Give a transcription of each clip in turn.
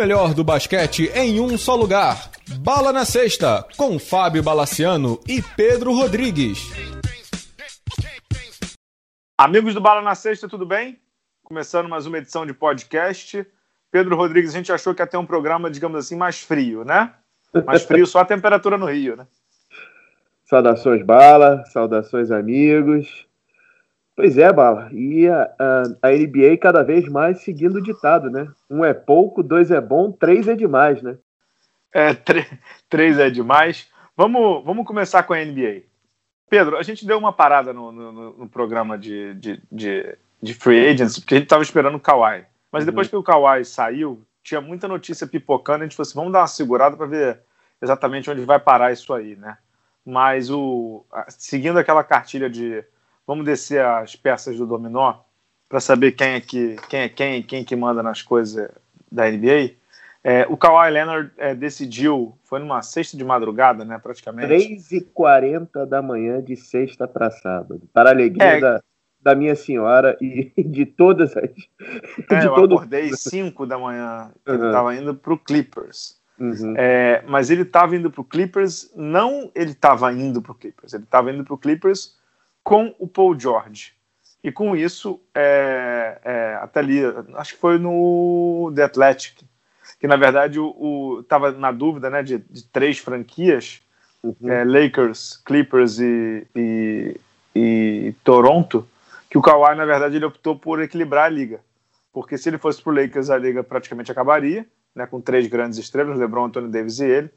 melhor do basquete em um só lugar. Bala na Sexta, com Fábio Balaciano e Pedro Rodrigues. Amigos do Bala na Sexta, tudo bem? Começando mais uma edição de podcast. Pedro Rodrigues, a gente achou que ia ter um programa, digamos assim, mais frio, né? Mais frio só a temperatura no Rio, né? Saudações, Bala, saudações, amigos. Pois é, Bala. E a, a, a, NBA cada vez mais seguindo o ditado, né? Um é pouco, dois é bom, três é demais, né? É, três é demais. Vamos, vamos começar com a NBA. Pedro, a gente deu uma parada no, no, no programa de, de, de, de, Free Agents, porque a gente estava esperando o Kawhi. Mas depois uhum. que o Kawhi saiu, tinha muita notícia pipocando, a gente falou assim, vamos dar uma segurada para ver exatamente onde vai parar isso aí, né? Mas o, seguindo aquela cartilha de Vamos descer as peças do dominó para saber quem é que quem é quem, quem que manda nas coisas da NBA. É, o Kawhi Leonard é, decidiu, foi numa sexta de madrugada, né, praticamente. 3h40 da manhã de sexta para sábado, para a alegria é, da, da minha senhora e de todas as. É, de eu todo... acordei 5 da manhã, uhum. ele estava indo para o Clippers. Uhum. É, mas ele estava indo para o Clippers, não ele estava indo para o Clippers, ele estava indo para o Clippers com o Paul George. E com isso, é, é, até ali, acho que foi no The Athletic, que na verdade estava na dúvida né, de, de três franquias, uhum. é, Lakers, Clippers e, e, e, Toronto, que o Kawhi, na verdade, ele optou por equilibrar a liga. Porque se ele fosse para o Lakers, a liga praticamente acabaria, né, com três grandes estrelas, LeBron, Anthony Davis e ele.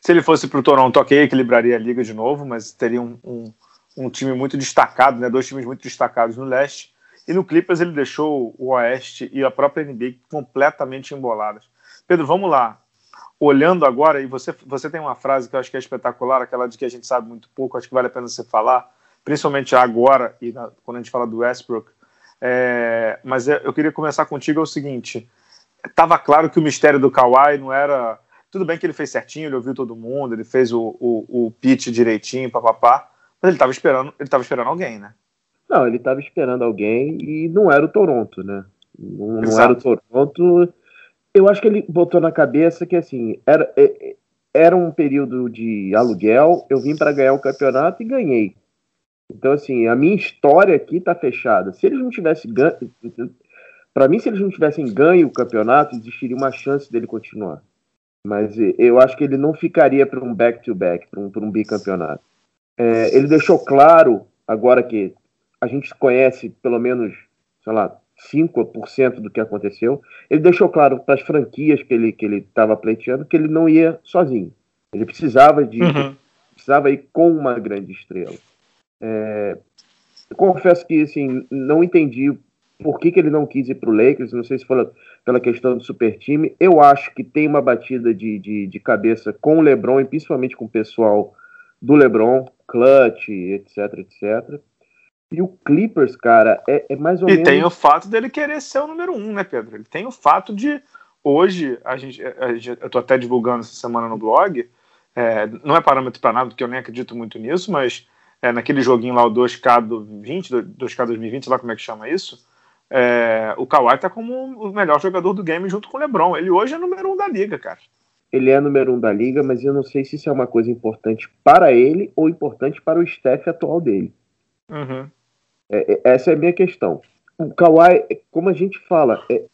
Se ele fosse para o Toronto, ok, equilibraria a liga de novo, mas teria um, um um time muito destacado, né? dois times muito destacados no leste. E no Clippers ele deixou o Oeste e a própria NBA completamente emboladas. Pedro, vamos lá. Olhando agora, e você, você tem uma frase que eu acho que é espetacular, aquela de que a gente sabe muito pouco, acho que vale a pena você falar, principalmente agora e na, quando a gente fala do Westbrook. É, mas é, eu queria começar contigo é o seguinte: estava claro que o mistério do Kawhi não era. Tudo bem que ele fez certinho, ele ouviu todo mundo, ele fez o, o, o pitch direitinho, papapá. Mas ele estava esperando, ele estava esperando alguém, né? Não, ele estava esperando alguém e não era o Toronto, né? Não, não era o Toronto. Eu acho que ele botou na cabeça que assim era, é, era um período de aluguel. Eu vim para ganhar o campeonato e ganhei. Então assim, a minha história aqui está fechada. Se eles não tivessem ganho, para mim, se eles não tivessem ganho o campeonato, existiria uma chance dele continuar. Mas eu acho que ele não ficaria para um back-to-back, para um, um bicampeonato. É, ele deixou claro, agora que a gente conhece pelo menos, sei lá, 5% do que aconteceu, ele deixou claro para as franquias que ele que ele estava pleiteando que ele não ia sozinho. Ele precisava de uhum. precisava ir com uma grande estrela. É, confesso que assim não entendi por que, que ele não quis ir para o Lakers. Não sei se foi pela questão do super time. Eu acho que tem uma batida de, de, de cabeça com o LeBron e principalmente com o pessoal do LeBron, clutch, etc, etc. E o Clippers, cara, é, é mais ou e menos. E tem o fato dele querer ser o número um, né, Pedro? Ele tem o fato de. Hoje, a gente, a gente eu tô até divulgando essa semana no blog, é, não é parâmetro para nada, porque eu nem acredito muito nisso, mas é, naquele joguinho lá, o 2K do 20, 2K 2020, lá como é que chama isso, é, o Kawhi tá como o melhor jogador do game junto com o LeBron. Ele hoje é número um da liga, cara ele é número um da liga, mas eu não sei se isso é uma coisa importante para ele ou importante para o staff atual dele. Uhum. É, é, essa é a minha questão. O Kawhi, como a gente fala, é,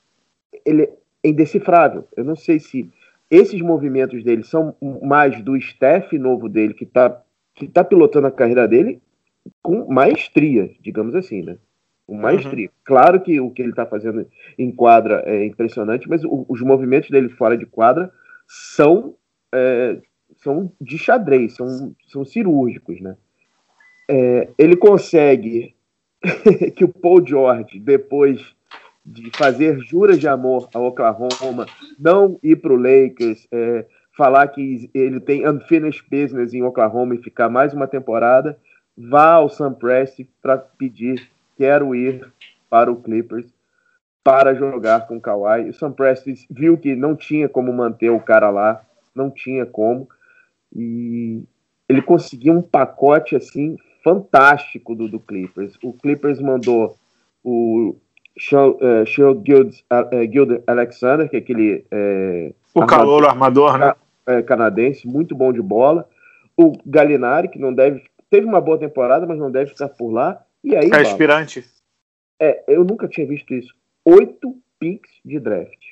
ele é indecifrável. Eu não sei se esses movimentos dele são mais do staff novo dele que está que tá pilotando a carreira dele com maestria, digamos assim, né? Com maestria. Uhum. Claro que o que ele está fazendo em quadra é impressionante, mas o, os movimentos dele fora de quadra são, é, são de xadrez, são, são cirúrgicos, né? É, ele consegue que o Paul George, depois de fazer juras de amor ao Oklahoma, não ir para o Lakers, é, falar que ele tem unfinished business em Oklahoma e ficar mais uma temporada, vá ao Sam Presti para pedir quero ir para o Clippers para jogar com o Kawhi. O Sam Preston viu que não tinha como manter o cara lá, não tinha como. E ele conseguiu um pacote assim fantástico do, do Clippers. O Clippers mandou o Sean, uh, Guild, uh, Guild Alexander, que é aquele. Uh, o calor armador, né? É, canadense, muito bom de bola. O Galinari, que não deve. Teve uma boa temporada, mas não deve ficar por lá. E aí. É aspirante. É, eu nunca tinha visto isso. Oito picks de draft.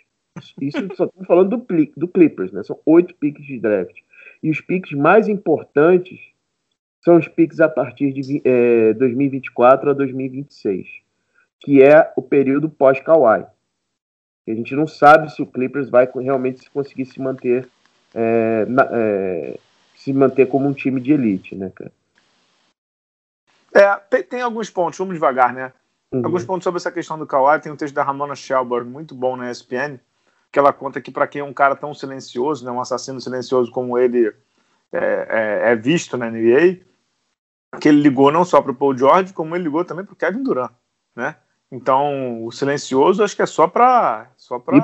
Isso só estamos falando do, do Clippers, né? São oito picks de draft. E os picks mais importantes são os picks a partir de é, 2024 a 2026, que é o período pós-Kawhi. A gente não sabe se o Clippers vai realmente conseguir se manter é, na, é, se manter como um time de elite, né, cara? É, tem, tem alguns pontos, vamos devagar, né? Uhum. Alguns pontos sobre essa questão do Kawhi. Tem um texto da Ramona Shelburne, muito bom na ESPN, que ela conta que para quem é um cara tão silencioso, né, um assassino silencioso como ele é, é, é visto na NBA, que ele ligou não só para o Paul George, como ele ligou também para o Kevin Durant, né? Então, o silencioso acho que é só para só para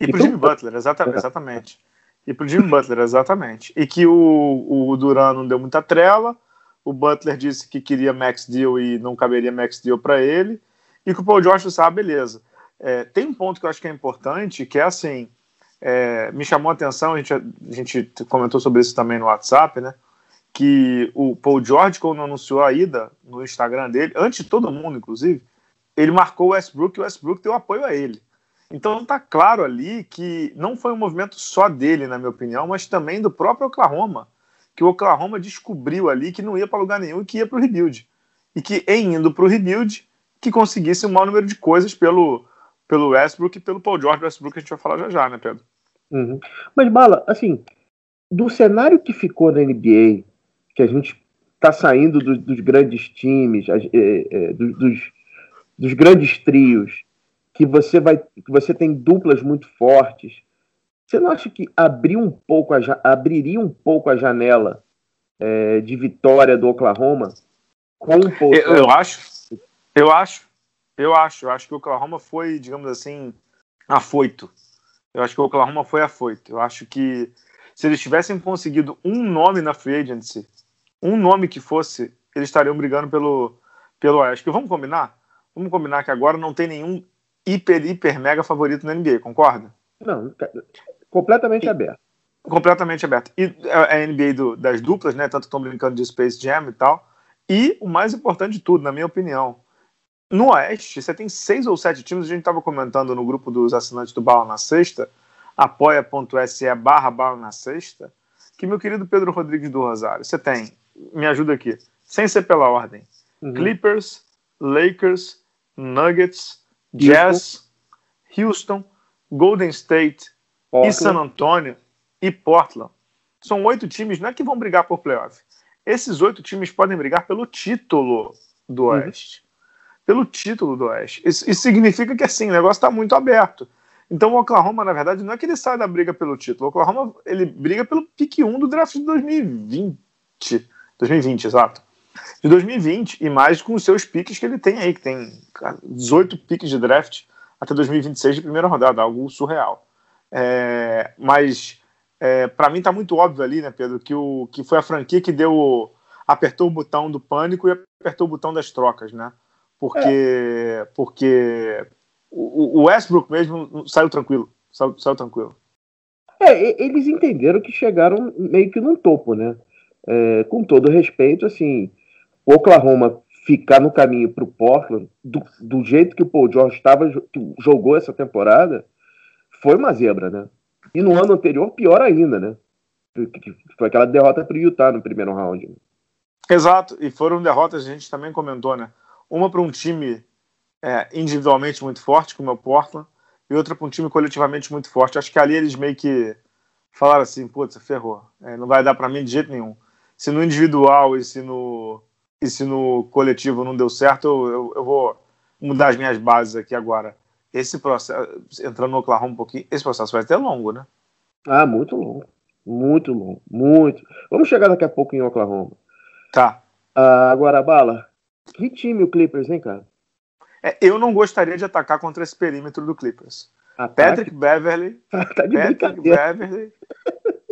e para o Jimmy Butler, exatamente, exatamente. E para o Jimmy Butler, exatamente. E que o, o Durant não deu muita trela, o Butler disse que queria max deal e não caberia max deal para ele, e que o Paul George disse, ah, beleza. É, tem um ponto que eu acho que é importante, que é assim, é, me chamou a atenção, a gente, a gente comentou sobre isso também no WhatsApp, né? que o Paul George, quando anunciou a ida no Instagram dele, antes de todo mundo, inclusive, ele marcou o Westbrook e o Westbrook deu apoio a ele. Então tá claro ali que não foi um movimento só dele, na minha opinião, mas também do próprio Oklahoma, que o Oklahoma descobriu ali que não ia para lugar nenhum e que ia para o rebuild. E que em indo para o rebuild, que conseguisse um maior número de coisas pelo, pelo Westbrook e pelo Paul George Westbrook, a gente vai falar já já, né, Pedro? Uhum. Mas, Bala, assim, do cenário que ficou na NBA que a gente está saindo do, dos grandes times, é, é, dos, dos, grandes trios, que você vai, que você tem duplas muito fortes. Você não acha que abrir um pouco a, abriria um pouco a janela é, de vitória do Oklahoma com um pouco? Eu, eu acho, eu acho, eu acho, eu acho que o Oklahoma foi, digamos assim, afoito. Eu acho que o Oklahoma foi afoito. Eu acho que se eles tivessem conseguido um nome na free agency um nome que fosse, eles estariam brigando pelo, pelo Oeste. vamos combinar? Vamos combinar que agora não tem nenhum hiper, hiper, mega favorito na NBA, concorda? Não, completamente e, aberto. Completamente aberto. E a NBA do, das duplas, né? Tanto estão brincando de Space Jam e tal. E o mais importante de tudo, na minha opinião, no Oeste, você tem seis ou sete times, a gente estava comentando no grupo dos assinantes do Bala na Sexta, apoia.se barra Bala na Sexta, que meu querido Pedro Rodrigues do Rosário, você tem me ajuda aqui, sem ser pela ordem: uhum. Clippers, Lakers, Nuggets, Jazz, Houston, Golden State Portland. e San Antonio e Portland. São oito times, não é que vão brigar por playoff. Esses oito times podem brigar pelo título do uhum. Oeste. Uhum. Pelo título do Oeste. Isso, isso significa que assim, o negócio está muito aberto. Então o Oklahoma, na verdade, não é que ele sai da briga pelo título. O Oklahoma ele briga pelo pique 1 do draft de 2020. 2020, exato. De 2020 e mais com os seus piques que ele tem aí, que tem 18 piques de draft até 2026 de primeira rodada, algo surreal. É, mas é, para mim tá muito óbvio ali, né, Pedro, que, o, que foi a franquia que deu apertou o botão do pânico e apertou o botão das trocas, né? Porque, é. porque o, o, Westbrook mesmo saiu tranquilo, saiu, saiu tranquilo. É, eles entenderam que chegaram meio que num topo, né? é, com todo respeito, assim, o Oklahoma ficar no caminho para o Portland, do, do, jeito que o Paul George estava, jogou essa temporada, foi uma zebra, né? E no ano anterior, pior ainda, né? Foi aquela derrota para o Utah no primeiro round. Né? Exato, e foram derrotas, a gente também comentou, né? Uma para um time é, individualmente muito forte, como é o Portland, e outra para um time coletivamente muito forte. Acho que ali eles meio que falaram assim: putz, ferrou, é, não vai dar para mim de jeito nenhum se no individual e se no, e se no coletivo não deu certo, eu, eu vou mudar as minhas bases aqui agora. Esse processo, entrando no Oklahoma um pouquinho, esse processo vai ser longo, né? Ah, muito longo. Muito longo. Muito. Vamos chegar daqui a pouco em Oklahoma. Tá. Ah, Bala, que time o Clippers, hein, cara? É, eu não gostaria de atacar contra esse perímetro do Clippers. Ataque? Patrick Beverly. tá Patrick Beverly.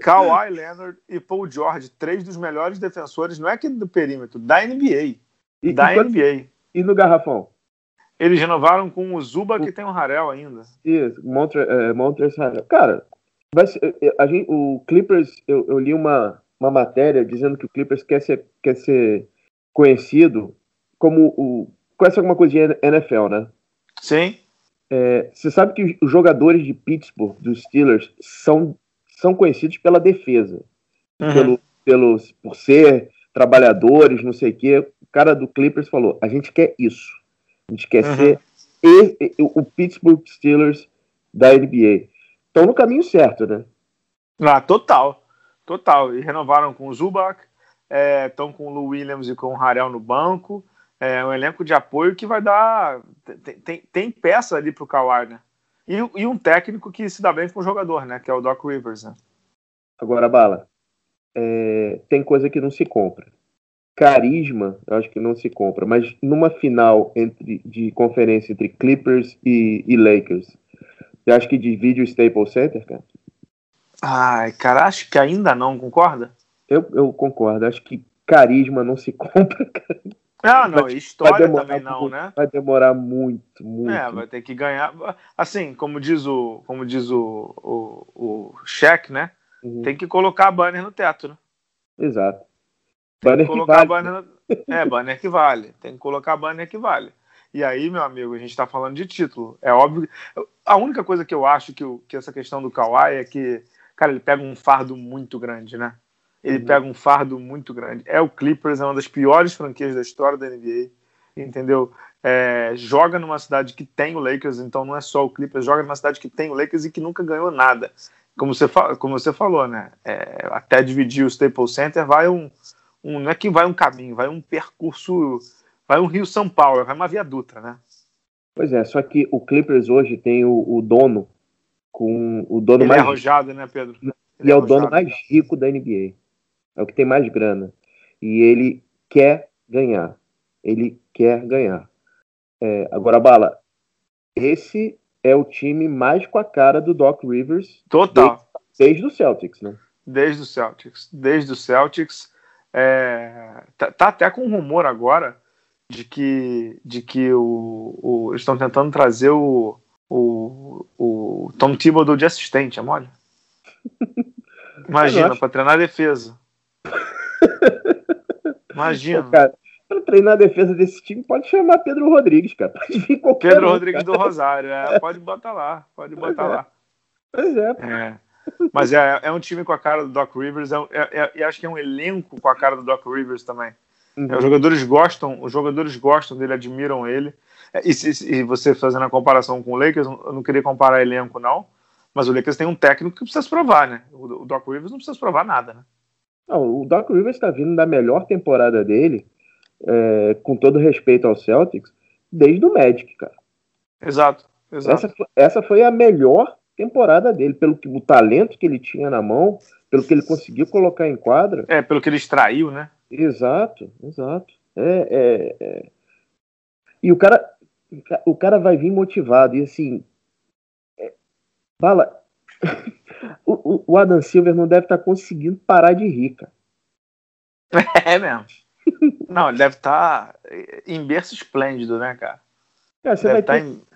Kawhi Leonard e Paul George, três dos melhores defensores, não é aqui do perímetro, da NBA. E, da e NBA. E no garrafão? Eles renovaram com o Zuba, que tem o Harel ainda. Isso, é, Montres Harel. Cara, ser, é, a gente, o Clippers, eu, eu, li uma, uma matéria dizendo que o Clippers quer ser, quer ser conhecido como o. Conhece alguma coisa de NFL, né? Sim. É, você sabe que os jogadores de Pittsburgh, dos Steelers, são, são conhecidos pela defesa. Uhum. Pelo, pelos, por ser trabalhadores, não sei o quê. O cara do Clippers falou: a gente quer isso. A gente quer uhum. ser e, e, o Pittsburgh Steelers da NBA. Estão no caminho certo, né? Ah, total. Total. E renovaram com o Zubac, estão é, com o Lou Williams e com o Harrell no banco. É um elenco de apoio que vai dar. Tem, tem, tem peça ali para o Kawhi, né? E, e, um técnico que se dá bem com o jogador, né? Que é o Doc Rivers, né? Agora, Bala, é, tem coisa que não se compra carisma, eu acho que não se compra, mas numa final entre, de conferência entre Clippers e, e Lakers, você acha que divide o Staples Center, cara? Ai, cara, acho que ainda não, concorda? Eu, eu concordo, acho que carisma não se compra, cara. Ah, não, vai, história também não, muito, né? Vai demorar muito, muito. É, vai ter que ganhar. Assim, como diz o, como diz o, o, o Shaq, né? Uhum. Tem que colocar a banner no teto, né? Exato. Tem banner que colocar que vale. banner. É, banner que vale. Tem que colocar banner que vale. E aí, meu amigo, a gente está falando de título. É óbvio. A única coisa que eu acho que, que essa questão do Kawhi é que, cara, ele pega um fardo muito grande, né? Ele uhum. pega um fardo muito grande. É o Clippers, é uma das piores franquias da história da NBA, entendeu? É, joga numa cidade que tem o Lakers, então não é só o Clippers, joga numa cidade que tem o Lakers e que nunca ganhou nada. Como você, como você falou, né? É, até dividir o Staples Center vai um, um, não é que vai um caminho, vai um percurso, vai um Rio São Paulo, vai uma via Dutra, né? Pois é, só que o Clippers hoje tem o, o dono com o dono Ele mais é arrojado, né, Pedro? Ele e é, é o dono mais rico da NBA. É o que tem mais grana. E ele quer ganhar. Ele quer ganhar. É, agora, Bala, esse é o time mais com a cara do Doc Rivers. Total. Desde, desde o Celtics, né? Desde o Celtics. Desde o Celtics. É, tá, tá, até com um rumor agora de que, de que o, o eles estão tentando trazer o, o, o Tom Thibodeau de assistente, é mole? Imagina, para treinar a defesa. Imagina. Pô, cara, para treinar a defesa desse time, pode chamar Pedro Rodrigues, cara. Pedro um, Rodrigues cara. do Rosário, é, pode botar lá, pode botar pois é. lá. Pois é. é. Mas é, é um time com a cara do Doc Rivers, é, é, é, acho que é um elenco com a cara do Doc Rivers também. Uhum. os jogadores gostam, os jogadores gostam dele, admiram ele. É, e, e, e, você fazendo a comparação com o Lakers, eu não queria comparar elenco, não. Mas o Lakers tem um técnico que precisa se provar, né? O, o Doc Rivers não precisa se provar nada, né? Não, o Doc Rivers está vindo da melhor temporada dele, é, com todo respeito ao Celtics, desde o Magic, cara. Exato. exato. Essa, essa foi a melhor temporada dele, pelo que, o talento que ele tinha na mão, pelo que ele conseguiu colocar em quadra. É, pelo que ele extraiu, né? Exato, exato. É, é, é. E o cara, o cara vai vir motivado, e assim. É... Bala. o, o Adam Silver não deve estar tá conseguindo parar de rir, cara. É mesmo. Não, ele deve estar tá em berço esplêndido, né, cara? cara você deve vai tá ter... em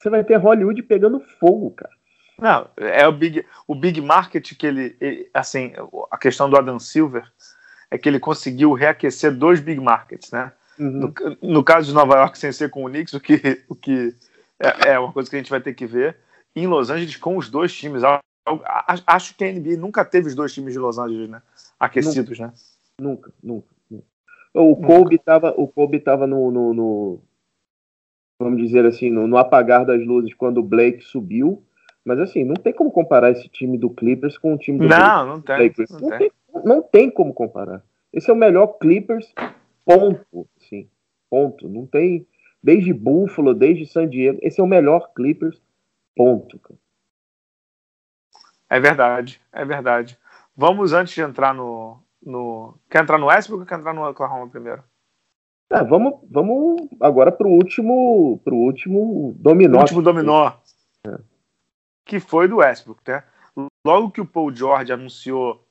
você vai ter Hollywood pegando fogo, cara. Não, é o big, o big market que ele, ele, assim, a questão do Adam Silver é que ele conseguiu reaquecer dois big markets, né? Uhum. No, no, caso de Nova York sem ser com o Knicks, o que, o que é, é, uma coisa que a gente vai ter que ver. Em Los Angeles com os dois times, acho que a NBA nunca teve os dois times de Los Angeles, né? Aquecidos, nunca, né? Nunca, nunca. nunca. O Kobe estava o Kobe tava no, no, no vamos dizer assim, no, no, apagar das luzes quando o Blake subiu. Mas assim, não tem como comparar esse time do Clippers com o time do não, não tem, Lakers. Não, não, tem. tem. não tem como comparar. Esse é o melhor Clippers, ponto. Sim, ponto. Não tem. Desde Buffalo, desde San Diego, esse é o melhor Clippers, ponto. É verdade, é verdade. Vamos antes de entrar no, no. Quer entrar no Westbrook ou quer entrar no Oklahoma primeiro? É, vamos, vamos agora para o último, pro último dominó. O último dominó. É. Que foi do Westbrook, né? Logo que o Paul George anunciou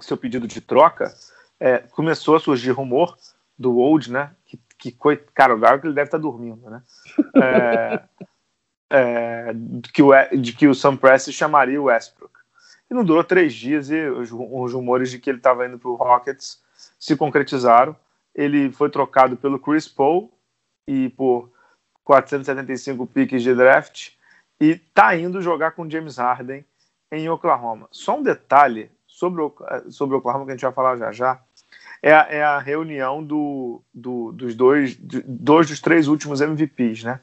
seu pedido de troca, é, começou a surgir rumor do Old, né? Que, que cara, o Garrett ele deve estar tá dormindo, né? É, é, de, que o, de que o Sam Presti chamaria o Westbrook. E não durou três dias e os, os rumores de que ele estava indo para o Rockets se concretizaram. Ele foi trocado pelo Chris Paul e por 475 piques de draft e está indo jogar com James Harden em Oklahoma. Só um detalhe sobre o, sobre Oklahoma que a gente vai falar já já. É a, é a reunião do, do, dos dois, dois dos três últimos MVPs, né?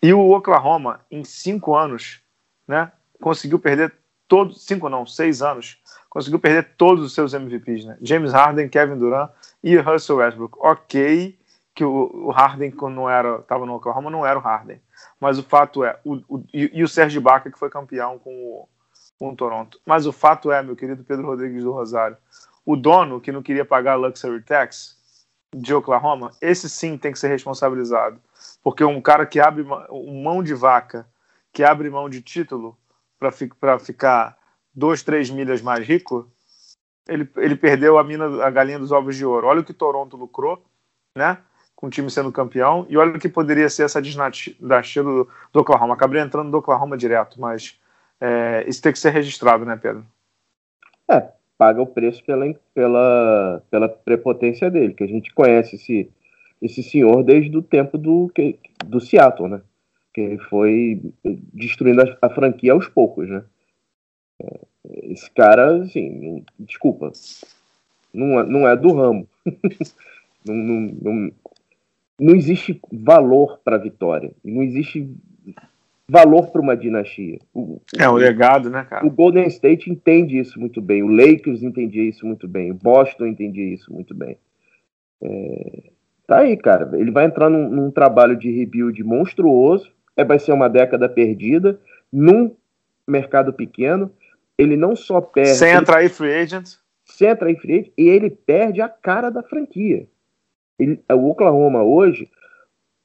E o Oklahoma, em cinco anos, né, conseguiu perder todos, cinco não, seis anos, conseguiu perder todos os seus MVPs, né? James Harden, Kevin Durant e Russell Westbrook. Ok, que o, Harden, quando não era, estava no Oklahoma, não era o Harden. Mas o fato é, o, o, e, o Serge Ibaka, que foi campeão com o, com o Toronto. Mas o fato é, meu querido Pedro Rodrigues do Rosário, o dono que não queria pagar luxury tax de Oklahoma, esse sim tem que ser responsabilizado. Porque um cara que abre mão de vaca, que abre mão de título para ficar dois, três milhas mais rico, ele, ele perdeu a mina, a galinha dos ovos de ouro. Olha o que Toronto lucrou, né? Com o time sendo campeão, e olha o que poderia ser essa dinastia do, do Oklahoma. Acabei entrando do Oklahoma direto, mas é, isso tem que ser registrado, né, Pedro? É, paga o preço pela, pela, pela prepotência dele, que a gente conhece esse, esse senhor desde o tempo do, do Seattle, né? Que ele foi destruindo a, a franquia aos poucos, né? Esse cara, assim, desculpa, não é, não é do ramo. não, não, não, não existe valor para vitória. Não existe valor para uma dinastia. O, é um legado, né, cara? O Golden State entende isso muito bem, o Lakers entendia isso muito bem, o Boston entendia isso muito bem. É, tá aí, cara. Ele vai entrar num, num, trabalho de rebuild monstruoso, é, vai ser uma década perdida, num mercado pequeno. Ele não só perde. Sem atrair free agent. Sem atrair free agent, e ele perde a cara da franquia. Ele, o Oklahoma hoje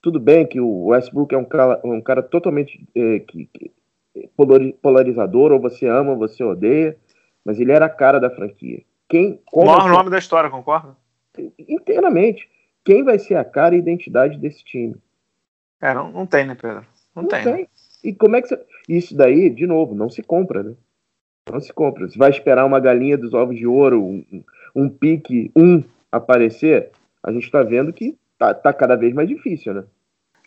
tudo bem que o Westbrook é um cara, um cara totalmente é, que, que, polarizador, ou você ama ou você odeia, mas ele era a cara da franquia. Quem, o maior nome da história, concorda? Inteiramente. Quem vai ser a cara e identidade desse time? É, não, não tem, né, Pedro? Não, não tem. tem. Né? E como é que você... Isso daí, de novo, não se compra, né? Não se compra. Você vai esperar uma galinha dos ovos de ouro, um, um pique, um aparecer? A gente está vendo que tá, tá cada vez mais difícil, né?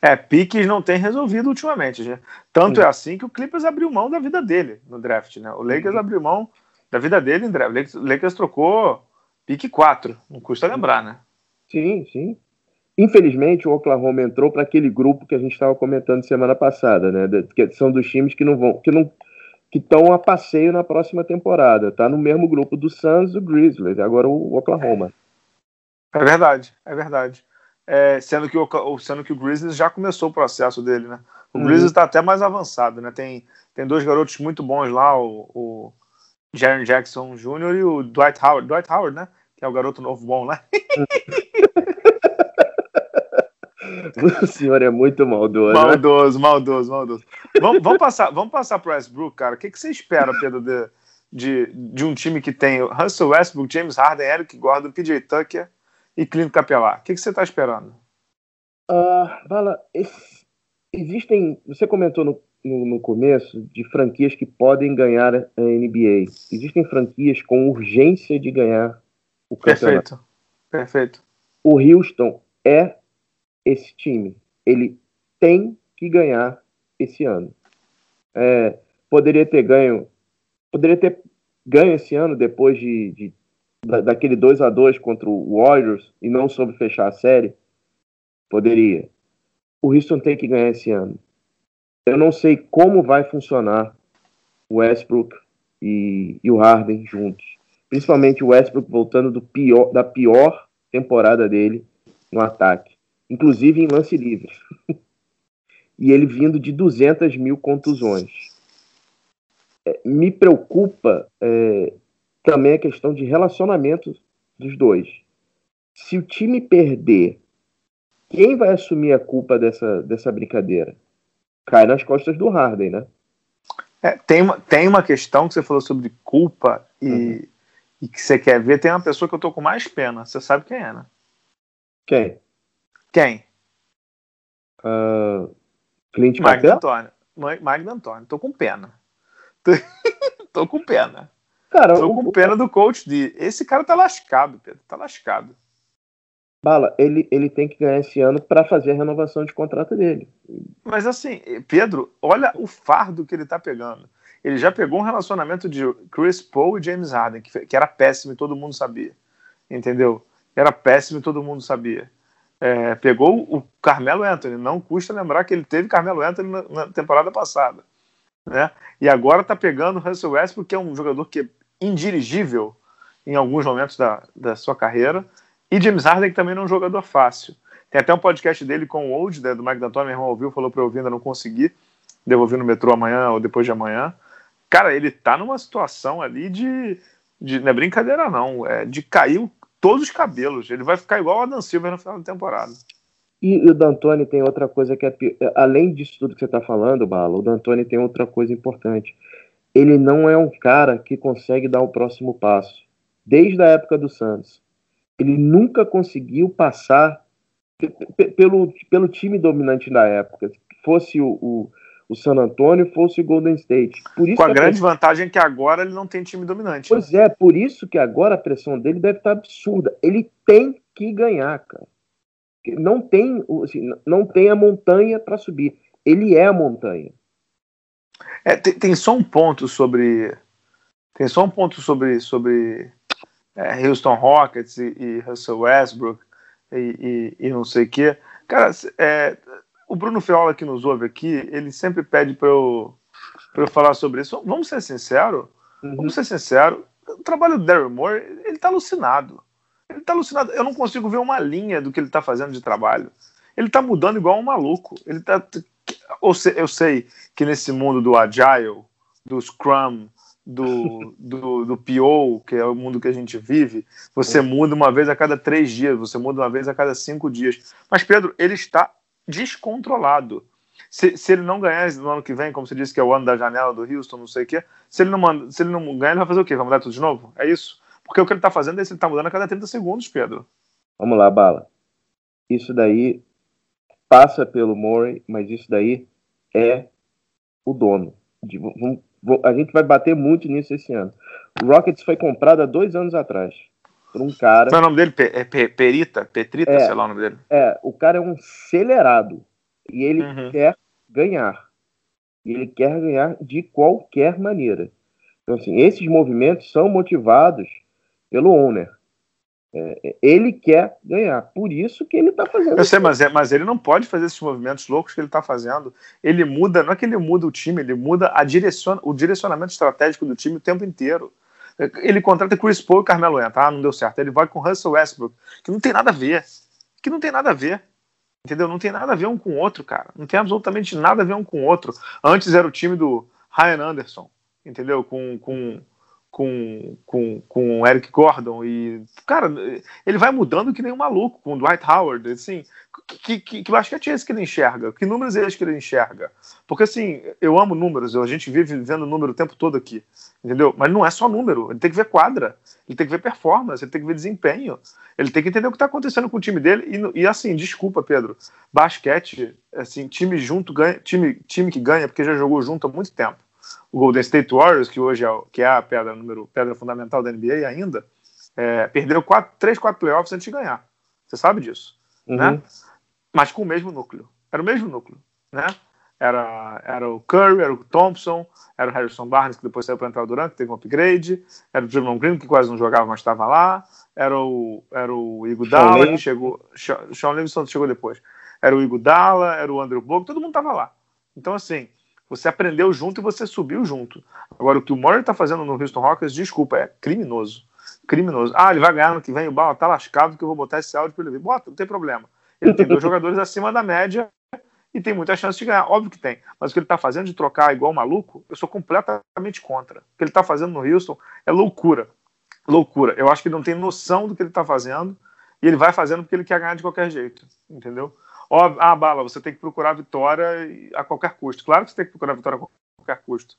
É, piques não tem resolvido ultimamente. Né? Tanto é assim que o Clippers abriu mão da vida dele no draft, né? O Lakers uhum. abriu mão da vida dele em draft. O Lakers trocou pique 4, não custa lembrar, né? Sim, sim. Infelizmente, o Oklahoma entrou para aquele grupo que a gente estava comentando semana passada, né? Que são dos times que não vão, que não que estão a passeio na próxima temporada. Tá no mesmo grupo do Suns, do Grizzlies, agora o Oklahoma. É verdade, é verdade é, sendo, que o, sendo que o Grizzlies já começou o processo dele, né? O uhum. Grizzlies está até mais avançado, né? Tem, tem dois garotos muito bons lá, o, o Jaren Jackson Jr. e o Dwight Howard, Dwight Howard, né? Que é o garoto novo bom lá. O senhor é muito maldoso. Né? Maldoso, né? maldoso, maldoso. Vamos, vamos passar, vamos passar para o Westbrook, cara. O que, que você espera, Pedro, de, de, de um time que tem Russell Westbrook, James Harden, Eric Gordon, PJ Tucker e Clínio Capelar. O que, que você está esperando? Uh, Bala, esse, existem. Você comentou no, no, no, começo de franquias que podem ganhar a NBA. Existem franquias com urgência de ganhar o campeonato. Perfeito. Perfeito. O Houston é esse time. Ele tem que ganhar esse ano. É, poderia ter ganho. Poderia ter ganho esse ano depois de, de da, daquele 2 a 2 contra o Warriors e não soube fechar a série? Poderia. O Houston tem que ganhar esse ano. Eu não sei como vai funcionar o Westbrook e, e o Harden juntos. Principalmente o Westbrook voltando do pior, da pior temporada dele no ataque. Inclusive em lance livre. e ele vindo de 200 mil contusões. É, me preocupa é, também a questão de relacionamento dos dois. Se o time perder, quem vai assumir a culpa dessa, dessa brincadeira? Cai nas costas do Harden, né? É, tem, uma, tem uma questão que você falou sobre culpa e, uhum. e que você quer ver. Tem uma pessoa que eu tô com mais pena. Você sabe quem é, né? Quem? Quem? Uh, Clint Mike D'Antoni. Mike D'Antoni. Tô com pena. Tô, tô com pena. Cara, tô o, com pena do coach de. Esse cara tá lascado, Pedro. Tá lascado. Bala, ele, ele tem que ganhar esse ano para fazer a renovação de contrato dele. Mas assim, Pedro, olha o fardo que ele tá pegando. Ele já pegou um relacionamento de Chris Paul e James Harden, que, que era péssimo e todo mundo sabia. Entendeu? Era péssimo e todo mundo sabia. É, pegou o Carmelo Anthony. Não custa lembrar que ele teve Carmelo Anthony na, na temporada passada. Né? E agora tá pegando o Russell Westbrook, que é um jogador que é indirigível em alguns momentos da, da sua carreira e James Harden, que também não é um jogador fácil. Tem até um podcast dele com o Old, né, do Mike D'Antoni, meu irmão ouviu, falou para eu ouvir, ainda não consegui. Devo ouvir no metrô amanhã ou depois de amanhã. Cara, ele tá numa situação ali de. de não é brincadeira, não. É de cair todos os cabelos. Ele vai ficar igual o Adam Silver no final da temporada. E o D'Antoni tem outra coisa que é. Além disso tudo que você tá falando, Bala, o D'Antoni tem outra coisa importante. Ele não é um cara que consegue dar o próximo passo. Desde a época do Santos ele nunca conseguiu passar pelo, pelo time dominante da época, fosse o, o San Antonio, fosse o Golden State. Com a grande vantagem que agora ele não tem time dominante. Pois né? é, por isso que agora a pressão dele deve estar absurda. Ele tem que ganhar, cara. Não tem, assim, não tem a montanha para subir. Ele é a montanha. É, tem, tem, só um ponto sobre. Tem só um ponto sobre, sobre é, Houston Rockets e, e, Russell Westbrook e, e, e não sei o quê. Cara, é, o Bruno Feola que nos ouve aqui, ele sempre pede para eu, eu falar sobre isso. Vamos ser sinceros? Uhum. Vamos ser sinceros. O trabalho do Daryl Moore, ele tá alucinado. Ele tá alucinado. Eu não consigo ver uma linha do que ele tá fazendo de trabalho. Ele tá mudando igual um maluco. Ele tá. Eu sei que nesse mundo do Agile, do Scrum, do, do, do PO, que é o mundo que a gente vive, você muda uma vez a cada três dias, você muda uma vez a cada cinco dias. Mas, Pedro, ele está descontrolado. Se, se ele não ganhar no ano que vem, como você disse que é o ano da janela do Houston, não sei o quê, se ele não, manda, se ele não ganhar, ele vai fazer o quê? Vai mudar tudo de novo? É isso? Porque o que ele está fazendo é isso, ele está mudando a cada 30 segundos, Pedro. Vamos lá, Bala. Isso daí passa pelo Murray, mas isso daí é o dono. De, vamos a gente vai bater muito nisso esse ano. O Rockets foi comprado há dois anos atrás por um cara. Qual é o nome dele? É Perita? Petrita, é, sei lá o nome dele. É, o cara é um acelerado. E ele uhum. quer ganhar. E ele quer ganhar de qualquer maneira. Então, assim, esses movimentos são motivados pelo owner. É, é, ele quer ganhar, por isso que ele está fazendo. Eu sei, mas, é, mas ele não pode fazer esses movimentos loucos que ele está fazendo. Ele muda, não é que ele muda o time, ele muda a direcion, o direcionamento estratégico do time o tempo inteiro. Ele contrata Chris Paul e Carmelo Anthony, ah, não deu certo. Ele vai com Russell Westbrook, que não tem nada a ver, que não tem nada a ver. Entendeu? Não tem nada a ver um com o outro, cara. Não tem absolutamente nada a ver um com o outro. Antes era o time do Ryan Anderson, entendeu? Com, com com, com, com o Eric Gordon e, cara, ele vai mudando que nem um maluco com o Dwight Howard, assim, que, que, que basquete é esse que ele enxerga? Que números é esse que ele enxerga? Porque, assim, eu amo números, a gente vive vendo número o tempo todo aqui, entendeu? Mas não é só número, ele tem que ver quadra, ele tem que ver performance, ele tem que ver desempenho, ele tem que entender o que está acontecendo com o time dele e, e, assim, desculpa, Pedro, basquete, assim, time junto ganha, time, time que ganha porque já jogou junto há muito tempo o Golden State Warriors, que hoje é, que é a pedra, número, pedra fundamental da NBA ainda, é, perdeu quatro, três, quatro playoffs antes de ganhar. Você sabe disso, uhum. né? Mas com o mesmo núcleo. Era o mesmo núcleo, né? Era, era o Curry, era o Thompson, era o Harrison Barnes, que depois saiu para entrar o Durant, que teve um upgrade, era o Draymond Green, que quase não jogava, mas estava lá, era o, era o Iguodala, que chegou, Sean Livingston chegou depois, era o Iguodala, era o Andrew Bogut, todo mundo estava lá. Então, assim, você aprendeu junto e você subiu junto. Agora, o que o Murray está fazendo no Houston Rockets, desculpa, é criminoso. Criminoso. Ah, ele vai ganhar no que vem, o Bala tá lascado que eu vou botar esse áudio para ele ver. Bota, não tem problema. Ele tem dois jogadores acima da média e tem muita chance de ganhar. Óbvio que tem. Mas o que ele está fazendo de trocar igual maluco, eu sou completamente contra. O que ele está fazendo no Houston é loucura. Loucura. Eu acho que ele não tem noção do que ele está fazendo e ele vai fazendo porque ele quer ganhar de qualquer jeito. Entendeu? Óbvio, ah, Bala, você tem que procurar vitória a qualquer custo. Claro que você tem que procurar vitória a qualquer custo.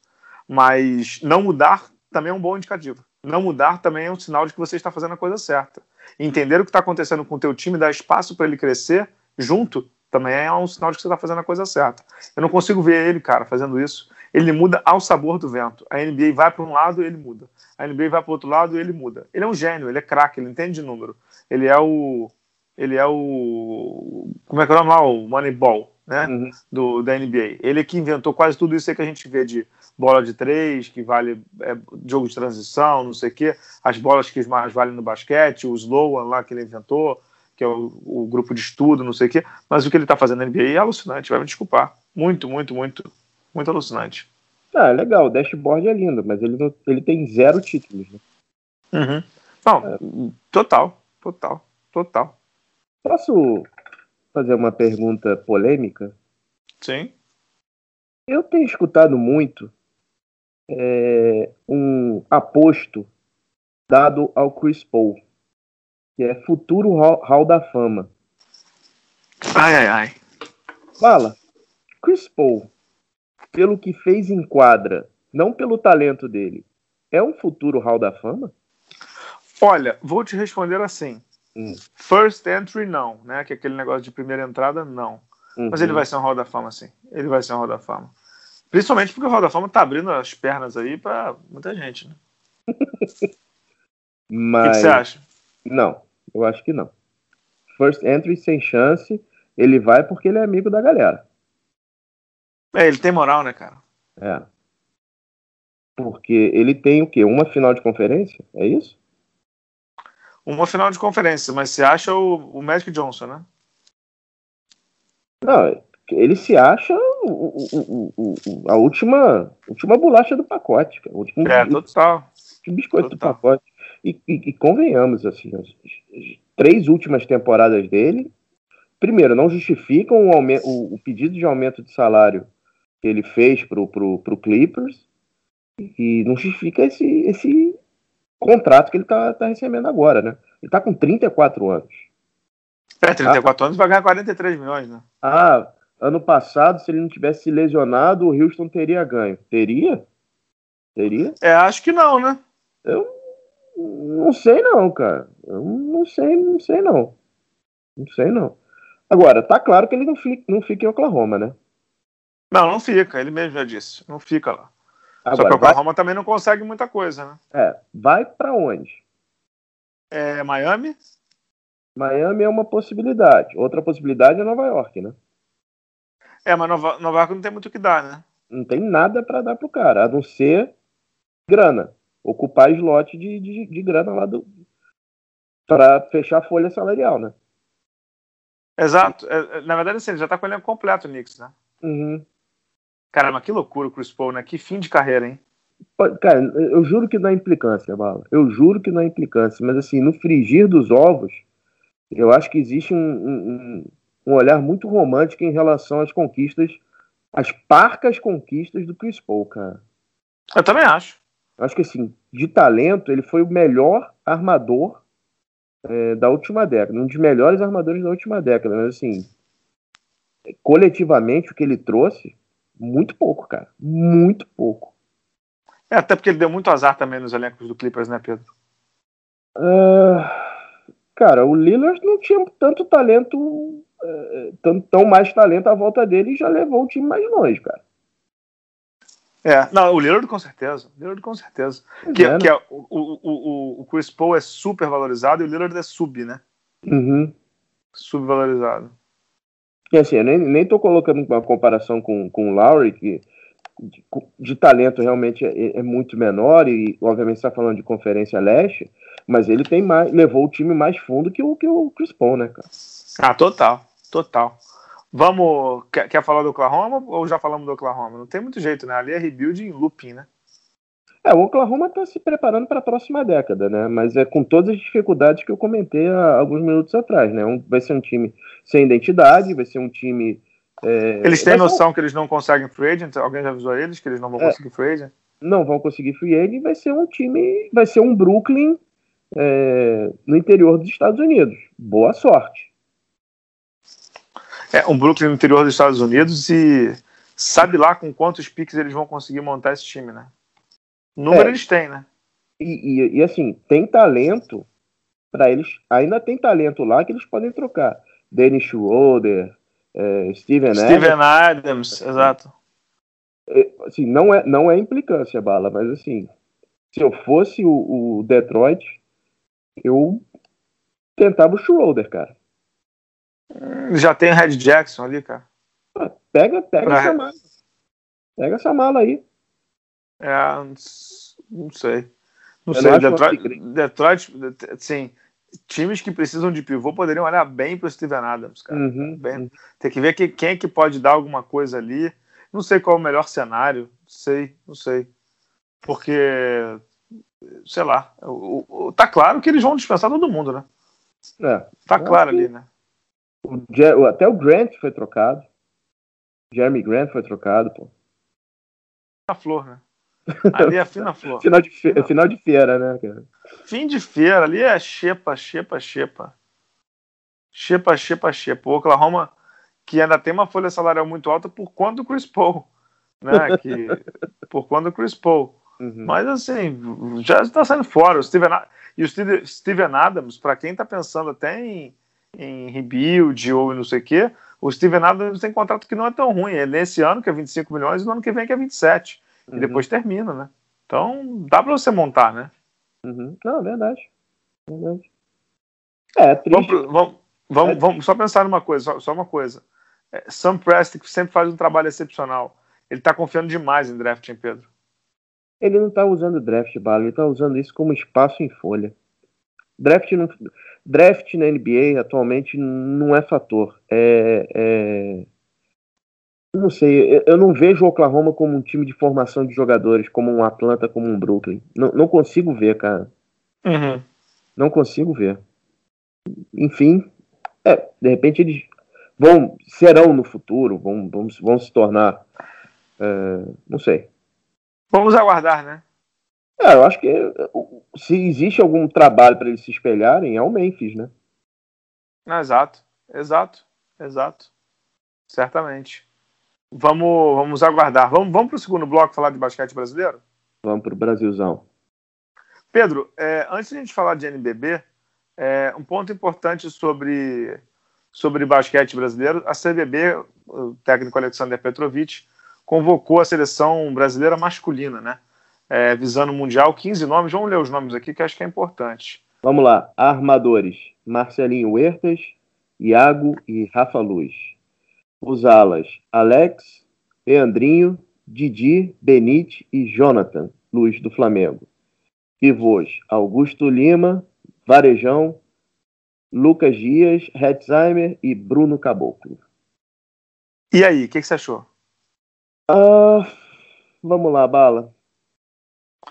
Mas não mudar também é um bom indicativo. Não mudar também é um sinal de que você está fazendo a coisa certa. Entender o que está acontecendo com o teu time, dar espaço para ele crescer, junto, também é um sinal de que você está fazendo a coisa certa. Eu não consigo ver ele, cara, fazendo isso. Ele muda ao sabor do vento. A NBA vai para um lado, ele muda. A NBA vai para o outro lado, ele muda. Ele é um gênio, ele é craque, ele entende de número. Ele é o. Ele é o. Como é que é o nome lá? O Moneyball, né? Uhum. Do, da NBA. Ele é que inventou quase tudo isso que a gente vê de bola de três, que vale é, jogo de transição, não sei o quê, as bolas que mais valem no basquete, o Sloan lá que ele inventou que é o, o, grupo de estudo, não sei o quê, mas o que ele está fazendo na NBA é alucinante, vai me desculpar. Muito, muito, muito, muito alucinante. Ah, é legal, o dashboard é lindo, mas ele, não, ele tem zero títulos. Né? Uhum. Não, é. total, total, total. Posso fazer uma pergunta polêmica? Sim. Eu tenho escutado muito é, um aposto dado ao Chris Paul que é Futuro Hall da Fama. Ai, ai, ai. Fala, Chris Paul, pelo que fez em quadra, não pelo talento dele, é um futuro Hall da Fama? Olha, vou te responder assim. Hum. First entry, não, né? Que é aquele negócio de primeira entrada, não. Uhum. Mas ele vai ser um Hall da Fama, sim. Ele vai ser um Hall da Fama. Principalmente porque o Hall da Fama tá abrindo as pernas aí para muita gente, né? Mas... O que você acha? Não, eu acho que não. First entry sem chance, ele vai porque ele é amigo da galera. É, ele tem moral, né, cara? É. Porque ele tem o quê? Uma final de conferência? É isso? Uma final de conferência, mas você acha o, o Magic Johnson, né? Não, ele se acha o, o, a última, última bolacha do pacote. Cara. O último, é, total. O biscoito total. do pacote. E, e, e convenhamos, assim, as, as, três últimas temporadas dele, primeiro, não justificam o, aumento, o, o pedido de aumento de salário que ele fez pro, pro, pro Clippers e não justifica esse, esse contrato que ele tá, tá recebendo agora, né? Ele tá com 34 anos. É, 34 ah, anos vai ganhar 43 milhões, né? Ah, ano passado, se ele não tivesse se lesionado, o Houston teria ganho. Teria? Teria? É, acho que não, né? Eu não sei não, cara. Eu não sei, não sei não. Não sei não. Agora, tá claro que ele não fica, não fica em Oklahoma, né? Não, não fica. Ele mesmo já disse. Não fica lá. Agora, Só que o Oklahoma vai... também não consegue muita coisa, né? É. Vai para onde? É Miami? Miami é uma possibilidade. Outra possibilidade é Nova York, né? É, mas Nova, Nova York não tem muito o que dar, né? Não tem nada para dar pro cara, a não ser grana ocupar slot de, de, de grana lá do para fechar a folha salarial, né? Exato. É, é, na verdade, assim, ele já tá com o elenco completo, o Knicks, né? Uhum. Caramba, que loucura o Chris Paul, né? Que fim de carreira, hein? Cara, eu juro que não é implicância, Bala. Eu juro que não é implicância. Mas, assim, no frigir dos ovos, eu acho que existe um, um, um olhar muito romântico em relação às conquistas, às parcas conquistas do Chris Paul, cara. Eu também acho acho que assim, de talento, ele foi o melhor armador é, da última década, um dos melhores armadores da última década, mas assim, coletivamente o que ele trouxe, muito pouco, cara, muito pouco. É, até porque ele deu muito azar também nos elencos do Clippers, né, Pedro? Uh, cara, o Lillard não tinha tanto talento, uh, tão, tão mais talento à volta dele e já levou o time mais longe, cara. É, não, o Lillard com certeza. O Lillard com certeza. Que, é, que é, o, o, o, o Chris Paul é super valorizado e o Lillard é sub, né? Uhum. Subvalorizado. E assim, eu nem, nem tô colocando uma comparação com, com o Lowry, que de, de talento realmente é, é, muito menor, e obviamente está falando de Conferência Leste, mas ele tem mais, levou o time mais fundo que o, que o Chris Paul, né, cara? Ah, total, total. Vamos. Quer, quer, falar do Oklahoma ou já falamos do Oklahoma? Não tem muito jeito, né? Ali é rebuild em looping, né? É, o Oklahoma está se preparando para a próxima década, né? Mas é com todas as dificuldades que eu comentei há alguns minutos atrás, né? Um, vai ser um time sem identidade, vai ser um time. É... Eles têm noção ser... que eles não conseguem free agent? Alguém já avisou eles que eles não vão é, conseguir free agent? Não vão conseguir free agent, vai ser um time, vai ser um Brooklyn é, no interior dos Estados Unidos. Boa sorte. É, um Brooklyn no interior dos Estados Unidos e sabe lá com quantos piques eles vão conseguir montar esse time, né? Número é, eles têm, né? E, e, e assim, tem talento para eles, ainda tem talento lá que eles podem trocar. Dennis Schroeder, é, Steven, Steven Adams. Adams, exato. É, assim, não é, não é implicância, Bala, mas assim, se eu fosse o, o Detroit, eu tentava o Schroeder, cara. Já tem o Red Jackson ali, cara. Ah, pega, pega pra... essa mala. Pega essa mala aí. É, não sei. Não eu sei. Não Detroit, Detroit, sim. Times que precisam de pivô poderiam olhar bem para o Steven Adams, cara. Uhum, bem, uhum. Tem que ver que, quem é que pode dar alguma coisa ali. Não sei qual é o melhor cenário. Sei, não sei. Porque, sei lá, o, o, tá claro que eles vão dispensar todo mundo, né? É. Tá claro ali, né? O, até o Grant foi trocado. Jeremy Grant foi trocado, pô. A flor, né? Ali é a fina flor. final, de fe... final de feira, né, cara? Fim de feira, ali é xepa, xepa, xepa. Xepa, xepa, xepa. O Oklahoma, que ainda tem uma folha salarial muito alta por conta do Chris Paul. Né? Que, por conta do Chris Paul. Uhum. Mas assim, já está saindo fora. O Steven, e o Steven Adams, para quem está pensando até em, em rebuild ou não sei o quê, o Steven Adams tem contrato que não é tão ruim. É nesse ano que é 25 milhões e no ano que vem que é 27. Uhum. E depois termina, né? Então dá para você montar, né? Uhum. Não, é verdade. verdade. É, triste. Vamos, vamos, vamos, é. vamos, só pensar numa coisa, só, só uma coisa. É, Sam Preston, que sempre faz um trabalho excepcional, ele está confiando demais em draft, hein, Pedro? Ele não está usando draft, Bala, ele está usando isso como espaço em folha. Draft, não, draft na NBA atualmente não é fator. É, é, não sei, eu não vejo o Oklahoma como um time de formação de jogadores, como um Atlanta, como um Brooklyn. Não, não consigo ver, cara. Uhum. Não consigo ver. Enfim, é, de repente eles vão serão no futuro, vão, vão, vão se tornar. É, não sei. Vamos aguardar, né? É, eu acho que se existe algum trabalho para eles se espelharem, é o Memphis, né? exato, exato, exato. Certamente. Vamos, vamos aguardar. Vamos, vamos para o segundo bloco falar de basquete brasileiro? Vamos para o Brasilzão. Pedro, é, antes de a gente falar de NBB, é, um ponto importante sobre, sobre basquete brasileiro: a CBB, o técnico Alexander Petrovic, convocou a seleção brasileira masculina, né? É, visando o Mundial, 15 nomes. Vamos ler os nomes aqui que acho que é importante. Vamos lá. Armadores: Marcelinho Huertas, Iago e Rafa Luz. Os alas: Alex, Leandrinho, Didi, Benite e Jonathan Luz do Flamengo. Pivôs: Augusto Lima, Varejão, Lucas Dias, Hetzheimer e Bruno Caboclo. E aí, o que, que, você achou? Uh, vamos lá, Bala.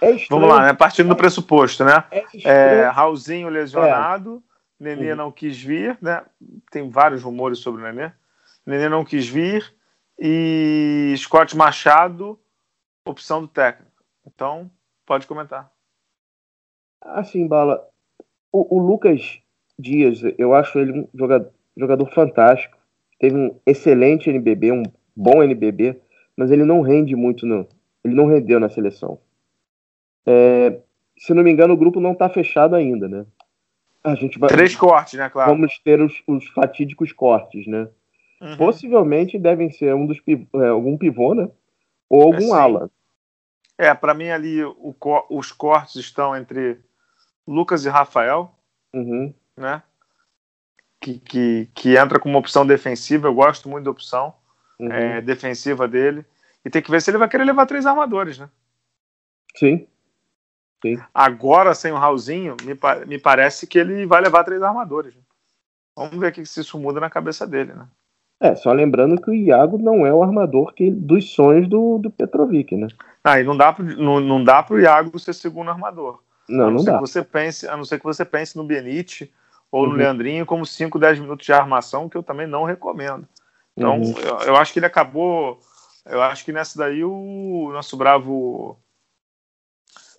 É vamos lá, né? partindo do pressuposto, né? É, é Raulzinho lesionado, é. Nenê uhum. não quis vir, né? Tem vários rumores sobre o Nenê. Nenê não quis vir e Scott Machado, opção do técnico. Então, pode comentar. Assim, Bala, o, o Lucas Dias, eu acho ele um jogador, jogador fantástico. Teve um excelente NBB, um bom NBB, mas ele não rende muito, não. Ele não rendeu na seleção. É, se não me engano, o grupo não está fechado ainda, né? A gente vai, Três cortes, né, claro. Vamos ter os, os fatídicos cortes, né? Uhum. Possivelmente devem ser um dos é, algum pivô, né? Ou algum é, ala. É, para mim ali o, os cortes estão entre Lucas e Rafael, uhum. né? Que, que, que entra como opção defensiva. Eu gosto muito da opção uhum. é, defensiva dele. E tem que ver se ele vai querer levar três armadores, né? Sim. Sim. Agora, sem o Raulzinho, me, me parece que ele vai levar três armadores. Né? Vamos ver aqui se isso muda na cabeça dele, né? É, só lembrando que o Iago não é o armador que, dos sonhos do, do Petrovic, né? Ah, e não dá, pro, não, não dá pro Iago ser segundo armador. Não, a não, não dá. Você pense, a não ser que você pense no Benite ou uhum. no Leandrinho como 5, 10 minutos de armação, que eu também não recomendo. Então, uhum. eu, eu, acho que ele acabou. Eu acho que nessa daí o nosso bravo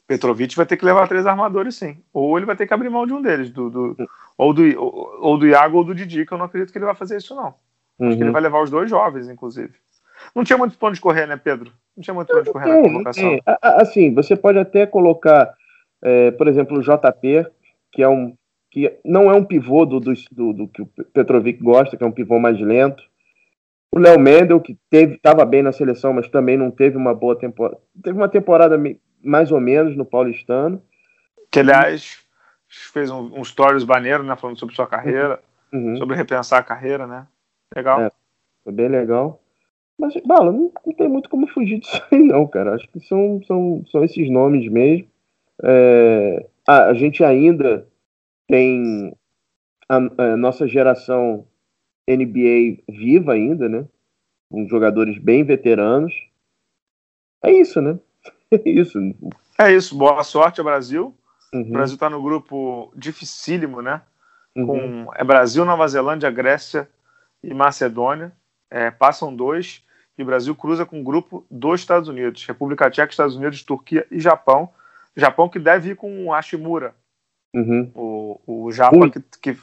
Petrovic vai ter que levar três armadores, sim. Ou ele vai ter que abrir mão de um deles, do, do uhum. ou, do, ou, ou do Iago ou do Didi, que eu não acredito que ele vai fazer isso, não. Uhum. Acho que ele uhum. vai levar os dois jovens, inclusive. Não tinha muito plano de correr, né, Pedro? Não tinha muito plano de correr na convocação. Assim, você pode até colocar, é, por exemplo, o JP, que é um, que não é um pivô do, do, do, do que o Petrovic gosta, que é um pivô mais lento. O Léo Mendel, que estava bem na seleção, mas também não teve uma boa temporada. Teve uma temporada mais ou menos no Paulistano. Que, aliás, fez um, um stories maneiro, né? Falando sobre sua carreira, uhum. sobre repensar a carreira, né? Legal. É, foi bem legal. Mas, Bala, não, não, tem muito como fugir disso aí, não, cara. Acho que são, são, são esses nomes mesmo. É, a, a gente ainda tem a, a, nossa geração NBA viva ainda, né? Com jogadores bem veteranos. É isso, né? É isso. É isso. Boa sorte, Brasil. Uhum. O Brasil está no grupo dificílimo, né? Uhum. Com, é Brasil, Nova Zelândia, Grécia e Macedônia. É, passam dois. E o Brasil cruza com o grupo dos Estados Unidos. República Tcheca, Estados Unidos, Turquia e Japão. Japão que deve ir com o Ashimura. Uhum. O, o Japa que, que.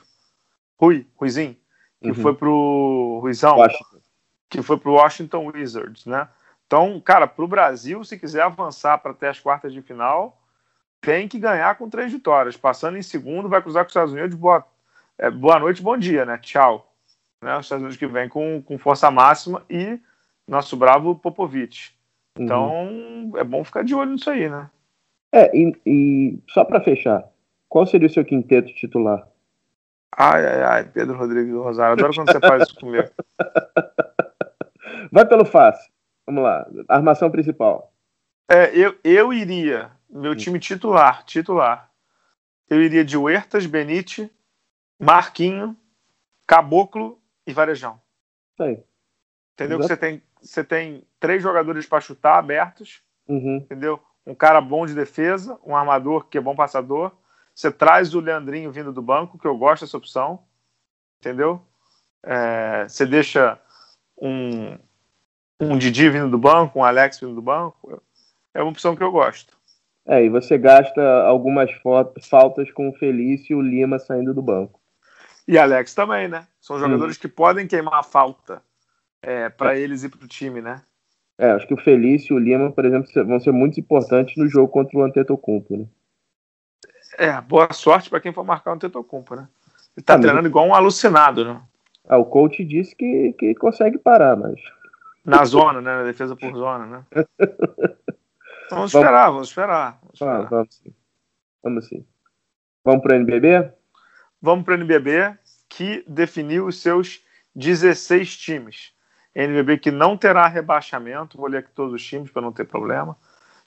Rui, Ruizinho que uhum. foi pro Ruizão, Washington. que foi pro Washington Wizards, né? Então, cara, pro Brasil, se quiser avançar para até as quartas de final, tem que ganhar com três vitórias. Passando em segundo, vai cruzar com os Estados Unidos. Boa, é, boa noite, bom dia, né? Tchau. Né? Os Estados Unidos que vem com, com força máxima e nosso bravo Popovich. Então, uhum. é bom ficar de olho nisso aí, né? É, e, e só para fechar, qual seria o seu quinteto titular? Ai, ai, ai, Pedro Rodrigues do Rosário. Adoro quando você faz isso comigo. Vai pelo fácil. Vamos lá. Armação principal. É, eu, eu iria, meu hum. time titular, titular. Eu iria de Huertas, Benite, Marquinho, Caboclo e Varejão. Sei. Entendeu? Que você tem, você tem três jogadores para chutar abertos. Uhum. Entendeu? Um cara bom de defesa, um armador que é bom passador você traz o Leandrinho vindo do banco, que eu gosto dessa opção, entendeu? É, você deixa um, um Didi vindo do banco, um Alex vindo do banco, é uma opção que eu gosto. É, e você gasta algumas faltas com o Felício e o Lima saindo do banco. E Alex também, né? São jogadores hum. que podem queimar a falta é, para é. eles e para o time, né? É, acho que o Felício e o Lima, por exemplo, vão ser muito importantes no jogo contra o Antetokounmpo, né? É, boa sorte para quem for marcar um Tetocumpo, né? Ele tá ah, treinando igual um alucinado, né? Ah, o coach disse que, que consegue parar, mas. Na zona, né? Na defesa por zona, né? vamos esperar, vamos esperar. Vamos, esperar. Ah, vamos sim. Vamos sim. Vamos para o NBB? Vamos para o NBB, que definiu os seus 16 times. NBB que não terá rebaixamento, vou ler aqui todos os times para não ter problema.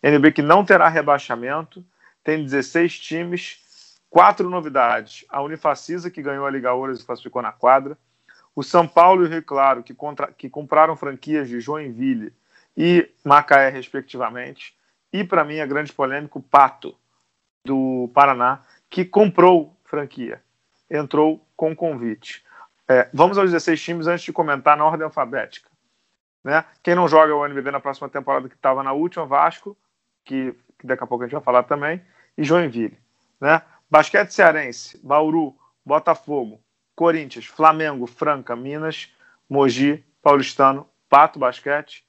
NBB que não terá rebaixamento, tem 16 times, quatro novidades. A Unifacisa, que ganhou a Liga Ouros e classificou na quadra. O São Paulo e o Rio Claro, que, contra, que compraram franquias de Joinville e Macaé, respectivamente. E, para mim, a grande polêmica, o Pato, do Paraná, que comprou franquia. Entrou com convite. É, vamos aos 16 times antes de comentar na ordem alfabética. Né? Quem não joga o NBB na próxima temporada, que estava na última, Vasco, que que daqui a pouco a gente vai falar também, e Joinville. Né? Basquete Cearense, Bauru, Botafogo, Corinthians, Flamengo, Franca, Minas, Mogi, Paulistano, Pato Basquete,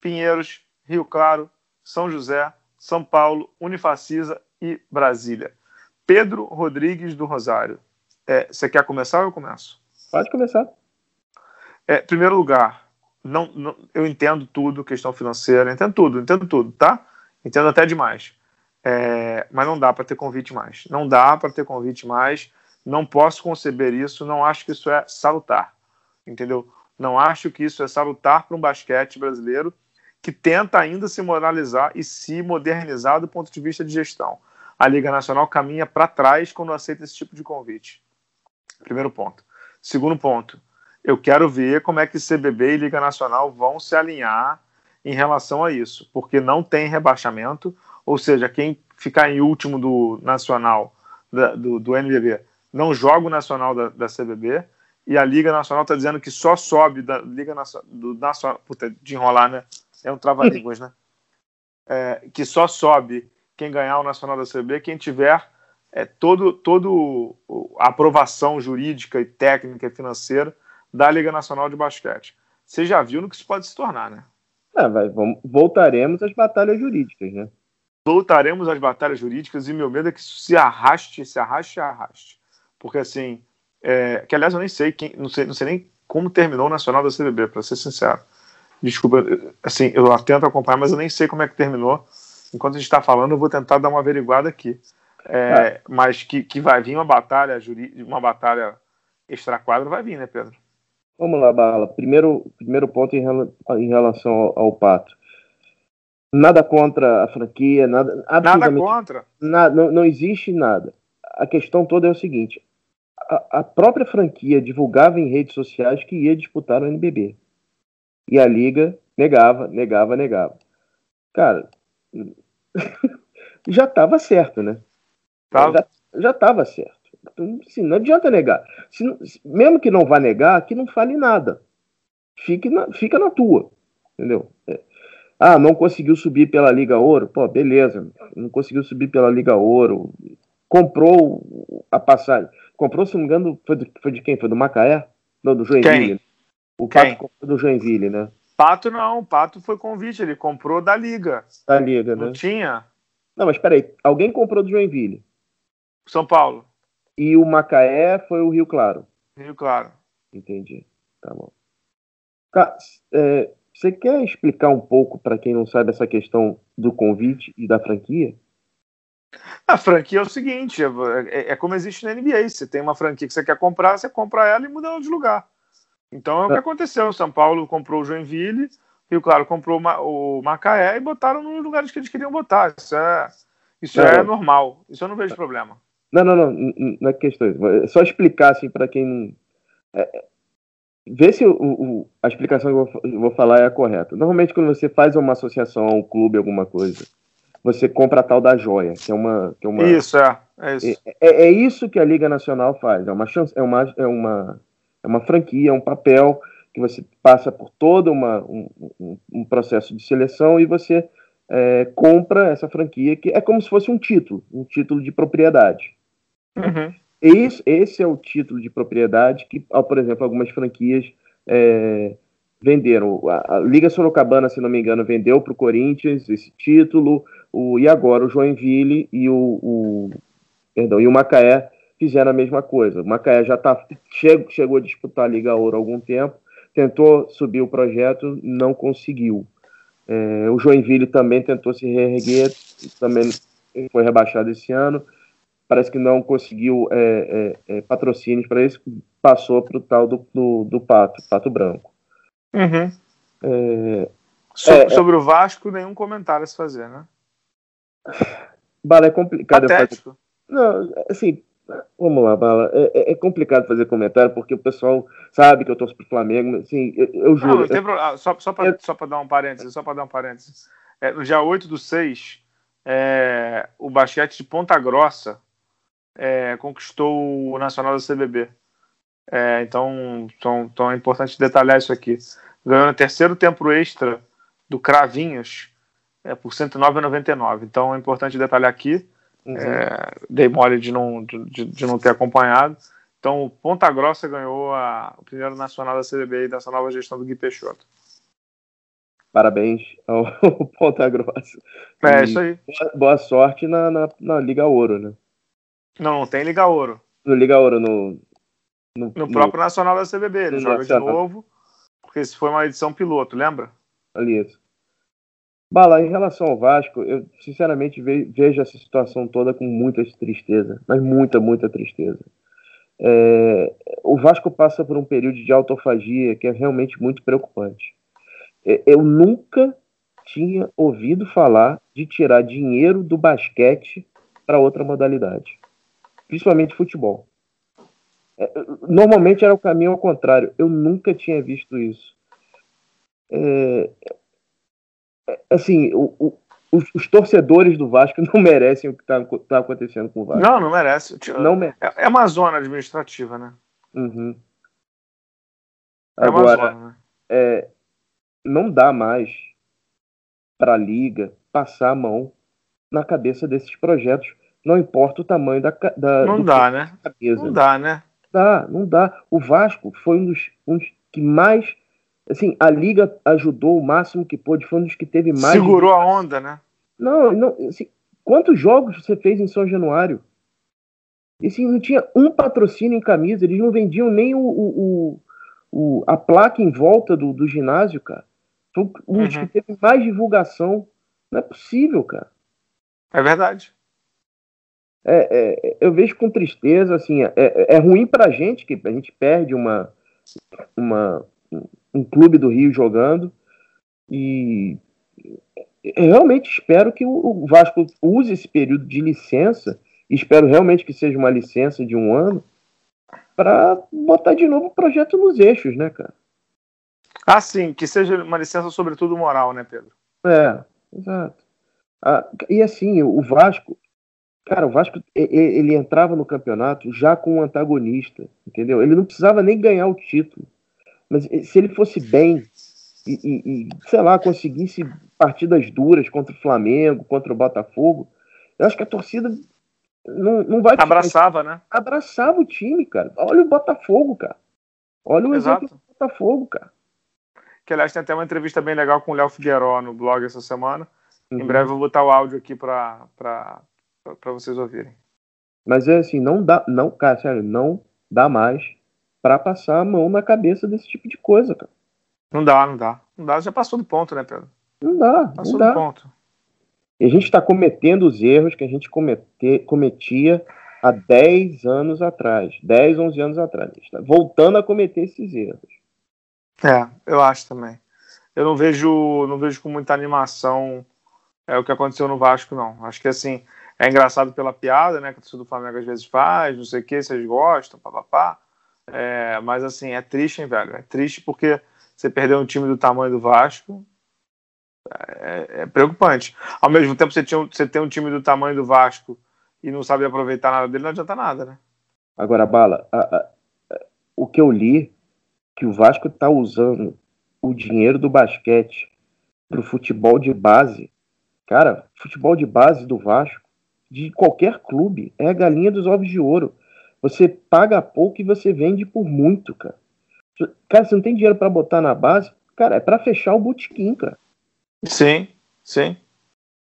Pinheiros, Rio Claro, São José, São Paulo, Unifacisa e Brasília. Pedro Rodrigues do Rosário. É, você quer começar ou eu começo? Pode começar. É, primeiro lugar, não, não, eu entendo tudo, questão financeira, entendo tudo, entendo tudo, tá? Entendo até demais. É, mas não dá para ter convite mais. Não dá para ter convite mais. Não posso conceber isso. Não acho que isso é salutar. Entendeu? Não acho que isso é salutar para um basquete brasileiro que tenta ainda se moralizar e se modernizar do ponto de vista de gestão. A Liga Nacional caminha para trás quando aceita esse tipo de convite. Primeiro ponto. Segundo ponto, eu quero ver como é que CBB e Liga Nacional vão se alinhar em relação a isso, porque não tem rebaixamento, ou seja, quem ficar em último do Nacional, da, do, do NBB, não joga o Nacional da, da CBB, e a Liga Nacional está dizendo que só sobe da Liga Nacional, do puta, de enrolar, né? É um trava-línguas, né? É, que só sobe quem ganhar o Nacional da CBB, quem tiver é, todo, todo a aprovação jurídica e técnica e financeira da Liga Nacional de Basquete. Você já viu no que isso pode se tornar, né? É, vai, vamos, voltaremos às batalhas jurídicas, né? Voltaremos às batalhas jurídicas e meu medo é que isso se arraste, se arraste, se arraste. Porque assim, é, que aliás eu nem sei quem, não sei, não sei nem como terminou o Nacional da CBB, para ser sincero. Desculpa, assim, eu tento acompanhar, mas eu nem sei como é que terminou. Enquanto a gente está falando, eu vou tentar dar uma averiguada aqui. É, é. Mas que, que vai vir uma batalha uma batalha extra-quadro, vai vir, né, Pedro? Vamos lá, Bala. Primeiro, primeiro ponto em, em relação ao, ao, Pato. Nada contra a franquia, nada. Nada contra. Nada, não, não existe nada. A questão toda é o seguinte: a, a própria franquia divulgava em redes sociais que ia disputar o NBB. E a liga negava, negava, negava. Cara, já estava certo, né? Tava. Já estava certo. Então, assim, não adianta negar. Se, mesmo que não vá negar, que não fale nada. Fique na, fica na tua. Entendeu? É. Ah, não conseguiu subir pela Liga Ouro? Pô, beleza. Não conseguiu subir pela Liga Ouro. Comprou a passagem. Comprou, se não me engano, foi, do, foi de quem? Foi do Macaé? Não, do Joinville. Quem? O Pato quem? comprou do Joinville, né? Pato não, Pato foi convite, ele comprou da Liga. Da Liga, né? Não tinha? Não, mas peraí, alguém comprou do Joinville. São Paulo. E o Macaé foi o Rio Claro. Rio Claro. Entendi. Tá bom. é, você quer explicar um pouco para quem não sabe essa questão do convite e da franquia? A franquia é o seguinte: é, é, é como existe na NBA. Você tem uma franquia que você quer comprar, você compra ela e muda ela de lugar. Então é o que é. aconteceu. São Paulo comprou o Joinville, Rio Claro comprou o Macaé e botaram nos lugares que eles queriam botar. Isso é, isso é normal. Isso eu não vejo problema. Não, não, não, não é questão. É só explicar assim para quem. É, vê se o, o, a explicação que eu vou, eu vou falar é a correta. Normalmente, quando você faz uma associação, um clube, alguma coisa, você compra a tal da joia, que é uma. Que é uma isso, é. É isso. É, é, é isso que a Liga Nacional faz. É uma, chance, é uma, é uma, é uma franquia, é um papel que você passa por todo uma, um, um, um processo de seleção e você é, compra essa franquia, que é como se fosse um título, um título de propriedade. Uhum. Esse, esse é o título de propriedade que, por exemplo, algumas franquias é, venderam. A, Liga Sorocabana, se não me engano, vendeu para o Corinthians esse título, o, e agora o Joinville e o, o, perdão, e o Macaé fizeram a mesma coisa. O Macaé já tá, chegou, chegou a disputar a Liga Ouro há algum tempo, tentou subir o projeto, não conseguiu. É, o Joinville também tentou se reerguer, também foi rebaixado esse ano parece que não conseguiu é, é, é patrocínios para isso, passou para o tal do, do, do, Pato, Pato Branco. Uhum. É, so, é, é. sobre o Vasco, nenhum comentário a se fazer, né? Bala, é complicado. Fazer... Não, assim, vamos lá, Bala. É, é, complicado fazer comentário porque o pessoal sabe que eu torço pro Flamengo. Assim, eu, eu juro. Não, problema. Ah, só, só para dar um parênteses, só para dar um parênteses. no dia 8 do 6, o basquete de Ponta Grossa é, conquistou o Nacional da CBB. É, então, então, então, é importante detalhar isso aqui. Ganhou no terceiro tempo extra do Cravinhos é, por 109,99. Então é importante detalhar aqui. Uhum. É, dei mole de não, de, de, não ter acompanhado. Então, o Ponta Grossa ganhou a, o primeiro nacional da CBB e dessa nova gestão do Gui Peixoto. Parabéns ao Ponta Grossa. É, e isso aí. Boa, boa sorte na, na, na Liga Ouro, né? Não, tem Liga Ouro. No Liga Ouro, no. No, no próprio no... Nacional da CBB. Ele joga Nacional. de novo, porque esse foi uma edição piloto, lembra? Ali, isso. Bala, em relação ao Vasco, eu sinceramente vejo essa situação toda com muita tristeza, mas muita, muita tristeza. É, o Vasco passa por um período de autofagia que é realmente muito preocupante. É, eu nunca tinha ouvido falar de tirar dinheiro do basquete para outra modalidade principalmente futebol. É, normalmente era o caminho ao contrário. Eu nunca tinha visto isso. É, é assim, o, o, os, os, torcedores do Vasco não merecem o que está tá acontecendo com o Vasco. Não, não merece. Não merece. É, é uma zona administrativa, né? Uhum. Agora, é zona, né? é, não dá mais para a liga passar a mão na cabeça desses projetos não importa o tamanho da, da não dá, né? Cabeça. Não dá, né? Dá, não dá. O Vasco foi um dos, um dos que mais assim, a liga ajudou o máximo que pôde, foi um dos que teve mais segurou a onda, né? Não, não, assim, quantos jogos você fez em São Januário? E assim, não tinha um patrocínio em camisa, eles não vendiam nem o, o, o a placa em volta do, do ginásio, cara. Foi um uhum. que teve mais divulgação. Não é possível, cara. É verdade. É, é, eu vejo com tristeza, assim, é, é, é ruim pra gente, que a gente perde uma, uma, um clube do Rio jogando, e eu realmente espero que o Vasco use esse período de licença, espero realmente que seja uma licença de um ano, para botar de novo o projeto nos eixos, né, cara? Ah, sim, que seja uma licença, sobretudo moral, né, Pedro? É, exato. Ah, e assim, o Vasco, cara, o Vasco ele entrava no campeonato já com um antagonista, entendeu? Ele não precisava nem ganhar o título, mas se ele fosse bem e, e, e sei lá, conseguisse partidas duras contra o Flamengo, contra o Botafogo, eu acho que a torcida não, não vai. Abraçava, ficar... né? Abraçava o time, cara. Olha o Botafogo, cara. Olha o Exato. exemplo do Botafogo, cara que aliás tem até uma entrevista bem legal com o Léo Figueiró no blog essa semana. Uhum. Em breve eu vou botar o áudio aqui para vocês ouvirem. Mas é assim, não dá, não, cara, sério, não dá mais para passar a mão na cabeça desse tipo de coisa, cara. Não dá, não dá. Não dá, já passou do ponto, né, Pedro? Não dá, passou não dá. do ponto. E a gente está cometendo os erros que a gente comete, cometia há 10 anos atrás, 10, 11 anos atrás. A gente tá voltando a cometer esses erros. É, eu acho também. Eu não vejo, não vejo com muita animação é o que aconteceu no Vasco, não. Acho que assim, é engraçado pela piada, né? Que o do Flamengo às vezes faz, não sei o que, vocês gostam, papapá. É, mas assim, é triste, hein, velho? É triste porque você perdeu um time do tamanho do Vasco. É, é preocupante. Ao mesmo tempo, você, tinha, você tem um time do tamanho do Vasco e não sabe aproveitar nada dele, não adianta nada, né? Agora, Bala, a, a, a, o que eu li que o Vasco está usando o dinheiro do basquete para o futebol de base, cara, futebol de base do Vasco, de qualquer clube, é a galinha dos ovos de ouro. Você paga pouco e você vende por muito, cara. Cara, você não tem dinheiro para botar na base, cara, é para fechar o botequim, cara. Sim, sim.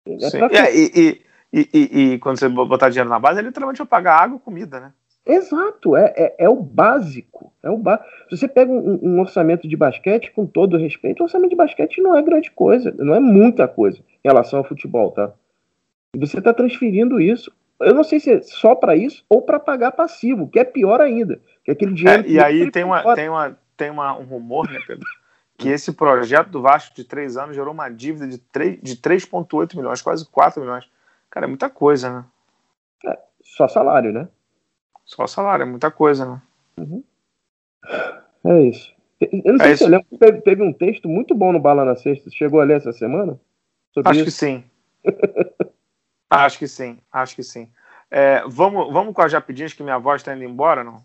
É sim. É, e, e, e, e, quando você botar dinheiro na base, é literalmente eu pagar água e comida, né? Exato, é, é, é, o básico. É o ba... Se você pega um, um, orçamento de basquete, com todo respeito, o orçamento de basquete não é grande coisa, não é muita coisa em relação ao futebol, tá? E você está transferindo isso. Eu não sei se é só para isso ou para pagar passivo, que é pior ainda. Que é aquele dinheiro. É, e aí tem, uma, tem, uma, tem uma, um rumor, né, Pedro? Que esse projeto do Vasco de três anos gerou uma dívida de 3,8 de 3,8 milhões, quase 4 milhões. Cara, é muita coisa, né? É, só salário, né? Só salário, é muita coisa, né? Uhum. É isso. Eu não sei é se você lembra, teve, teve, um texto muito bom no Bala na Sexta. Você chegou a ler essa semana? Acho isso? que sim. acho que sim, acho que sim. É, vamos, vamos com as rapidinhas que minha voz está indo embora, não?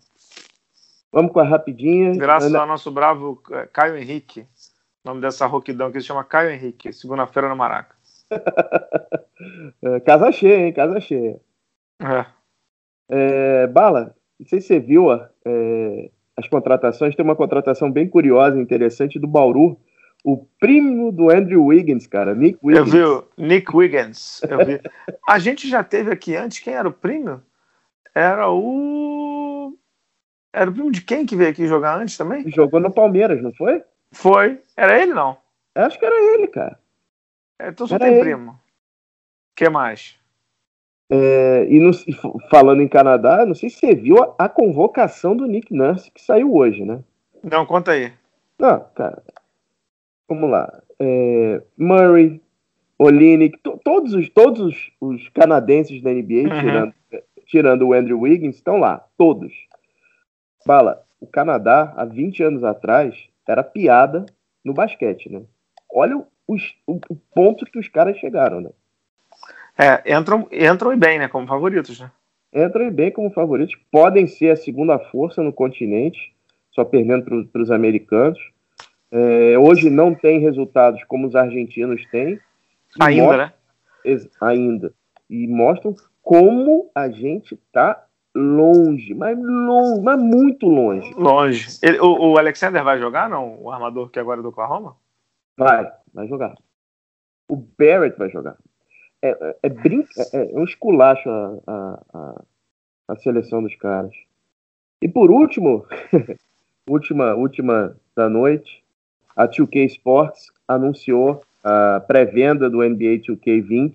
Vamos com as rapidinhas. Graças Ana... ao nosso bravo é, Caio Henrique. O nome dessa roquidão que se chama Caio Henrique, segunda-feira no Maraca. é, casa cheia, hein? Casa cheia. É. É, Bala, não sei se você viu é, as contratações, tem uma contratação bem curiosa e interessante do Bauru, o primo do Andrew Wiggins, cara, Nick Wiggins. Eu vi, Nick Wiggins, eu vi. A gente já teve aqui antes, quem era o primo? Era o... Era o primo de quem que veio aqui jogar antes também? Jogou no Palmeiras, não foi? Foi. Era ele, não? Eu acho que era ele, cara. É, então só era tem ele. primo. O que mais? É, e, no, falando em Canadá, não sei se você viu a, a, convocação do Nick Nurse que saiu hoje, né? Não, conta aí. Não, cara. Vamos lá. É, Murray, Olinick, to, todos, os, todos os, os, canadenses da NBA, uhum. tirando, tirando o Andrew Wiggins, estão lá. Todos. Fala, o Canadá, há 20 anos atrás, era piada no basquete, né? Olha o, o, o ponto que os caras chegaram, né? É, entram, entram e bem, né? Como favoritos, né? Entram e bem como favoritos. Podem ser a segunda força no continente, só perdendo para os americanos. É, hoje não tem resultados como os argentinos têm. Ainda, mostram, né? Ainda. E mostram como a gente está longe, mas longe, mas muito longe. Longe. Ele, o, o, Alexander vai jogar, não? O armador que agora é do Oklahoma? Vai, vai jogar. O Barrett vai jogar é, é, brin... É, é, um esculacho a, a, a, a seleção dos caras. E por último, última, última da noite, a 2K Sports anunciou a pré-venda do NBA 2K20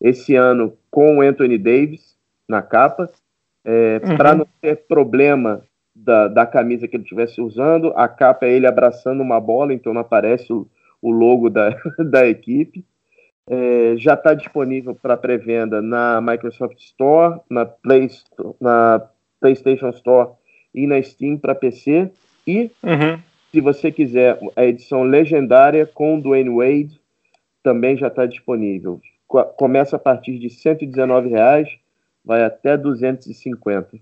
esse ano com o Anthony Davis na capa, é, uhum. para não ter problema da, da camisa que ele estivesse usando. A capa é ele abraçando uma bola, então não aparece o, o logo da, da equipe. É, já está disponível para pré-venda na Microsoft Store, na, Play, na PlayStation Store e na Steam para PC. E, uhum. Se você quiser, a edição legendária com Dwayne Wade também já está disponível. Começa a partir de 119 reais, vai até 250.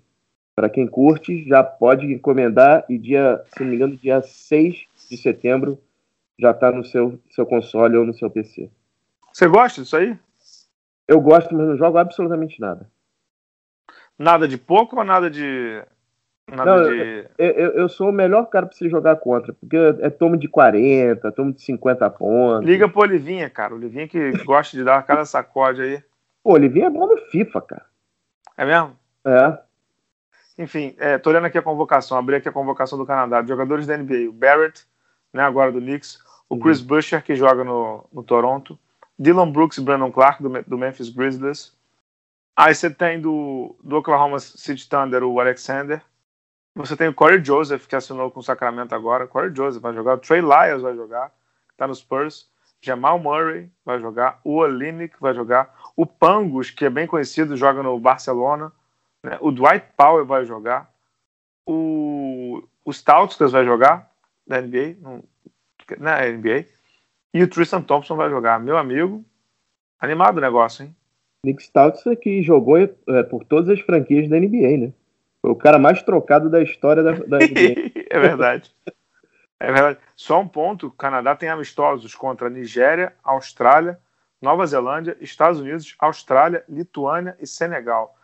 Para quem curte, já pode encomendar e dia, se não me engano, dia 6 de setembro já está no seu, seu console ou no seu PC. Você gosta disso aí? Eu gosto, mas não jogo absolutamente nada. Nada de pouco ou nada de. Nada não, de... Eu, eu, eu, sou o melhor cara pra você jogar contra, porque é tomo de 40, tomo de 50 pontos. Liga pro Olivinha, cara. Olivinha que gosta de dar cada sacode aí. Pô, Olivinha é bom no FIFA, cara. É mesmo? É. Enfim, é, tô olhando aqui a convocação, abri aqui a convocação do Canadá. Jogadores da NBA, o Barrett, né, agora do Knicks, o Chris uhum. Buescher, que joga no, no Toronto, Dylan Brooks e Brandon Clark, do, do Memphis Grizzlies. Aí você tem do, do Oklahoma City Thunder o Alexander. Você tem o Corey Joseph, que assinou com o Sacramento agora. Corey Joseph vai jogar. O Trey Lyles vai jogar, que tá nos Spurs. Jamal Murray vai jogar. O Olinick vai jogar. O Pangos, que é bem conhecido, joga no Barcelona. Né? O Dwight Powell vai jogar. O, o Stautskas vai jogar da NBA. Na NBA. E o Tristan Thompson vai jogar. Meu amigo, animado o negócio, hein? Nick Stouts é que jogou é, por todas as franquias da NBA, né? Foi o cara mais trocado da história da, da NBA. é verdade. É verdade. Só um ponto: o Canadá tem amistosos contra Nigéria, Austrália, Nova Zelândia, Estados Unidos, Austrália, Lituânia e Senegal.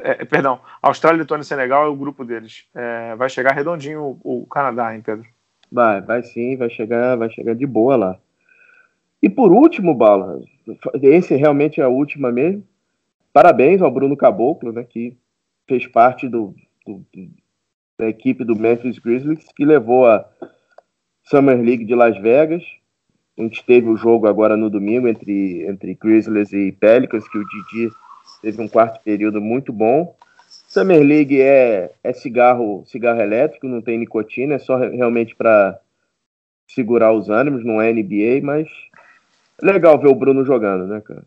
É, perdão, Austrália, Lituânia e Senegal é o grupo deles. É, vai chegar redondinho o, o Canadá, hein, Pedro? Vai, vai sim, vai chegar, vai chegar de boa lá. E por último, Bala, esse realmente é a última mesmo. Parabéns ao Bruno Caboclo, né, que fez parte do, do, da equipe do Memphis Grizzlies, que levou a Summer League de Las Vegas. A gente teve o jogo agora no domingo entre, entre Grizzlies e Pelicans, que o Didi teve um quarto período muito bom. Summer League é, é cigarro, cigarro elétrico, não tem nicotina, é só realmente para segurar os ânimos, não é NBA, mas legal ver o Bruno jogando, né, cara?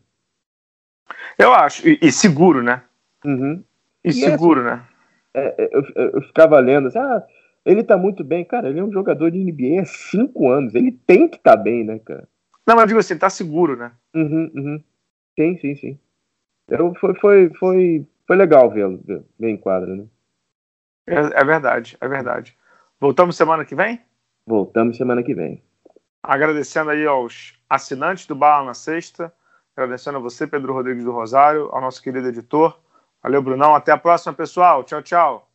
Eu acho, e, e seguro, né? Uhum. E, e seguro, assim, né? É, é, eu, eu, ficava lendo assim, ah, ele tá muito bem. Cara, ele é um jogador de NBA há cinco anos. Ele tem que estar tá bem, né, cara? Não, mas eu digo assim, tá seguro, né? Uhum, uhum. Sim, sim, sim. Eu, foi, foi, foi, foi legal vê-lo ver em quadra, né? É, é verdade, é verdade. Voltamos semana que vem? Voltamos semana que vem. Agradecendo aí aos assinantes do Bala na Sexta, agradecendo a você, Pedro Rodrigues do Rosário, ao nosso querido editor. Valeu, Brunão. Até a próxima, pessoal. Tchau, tchau.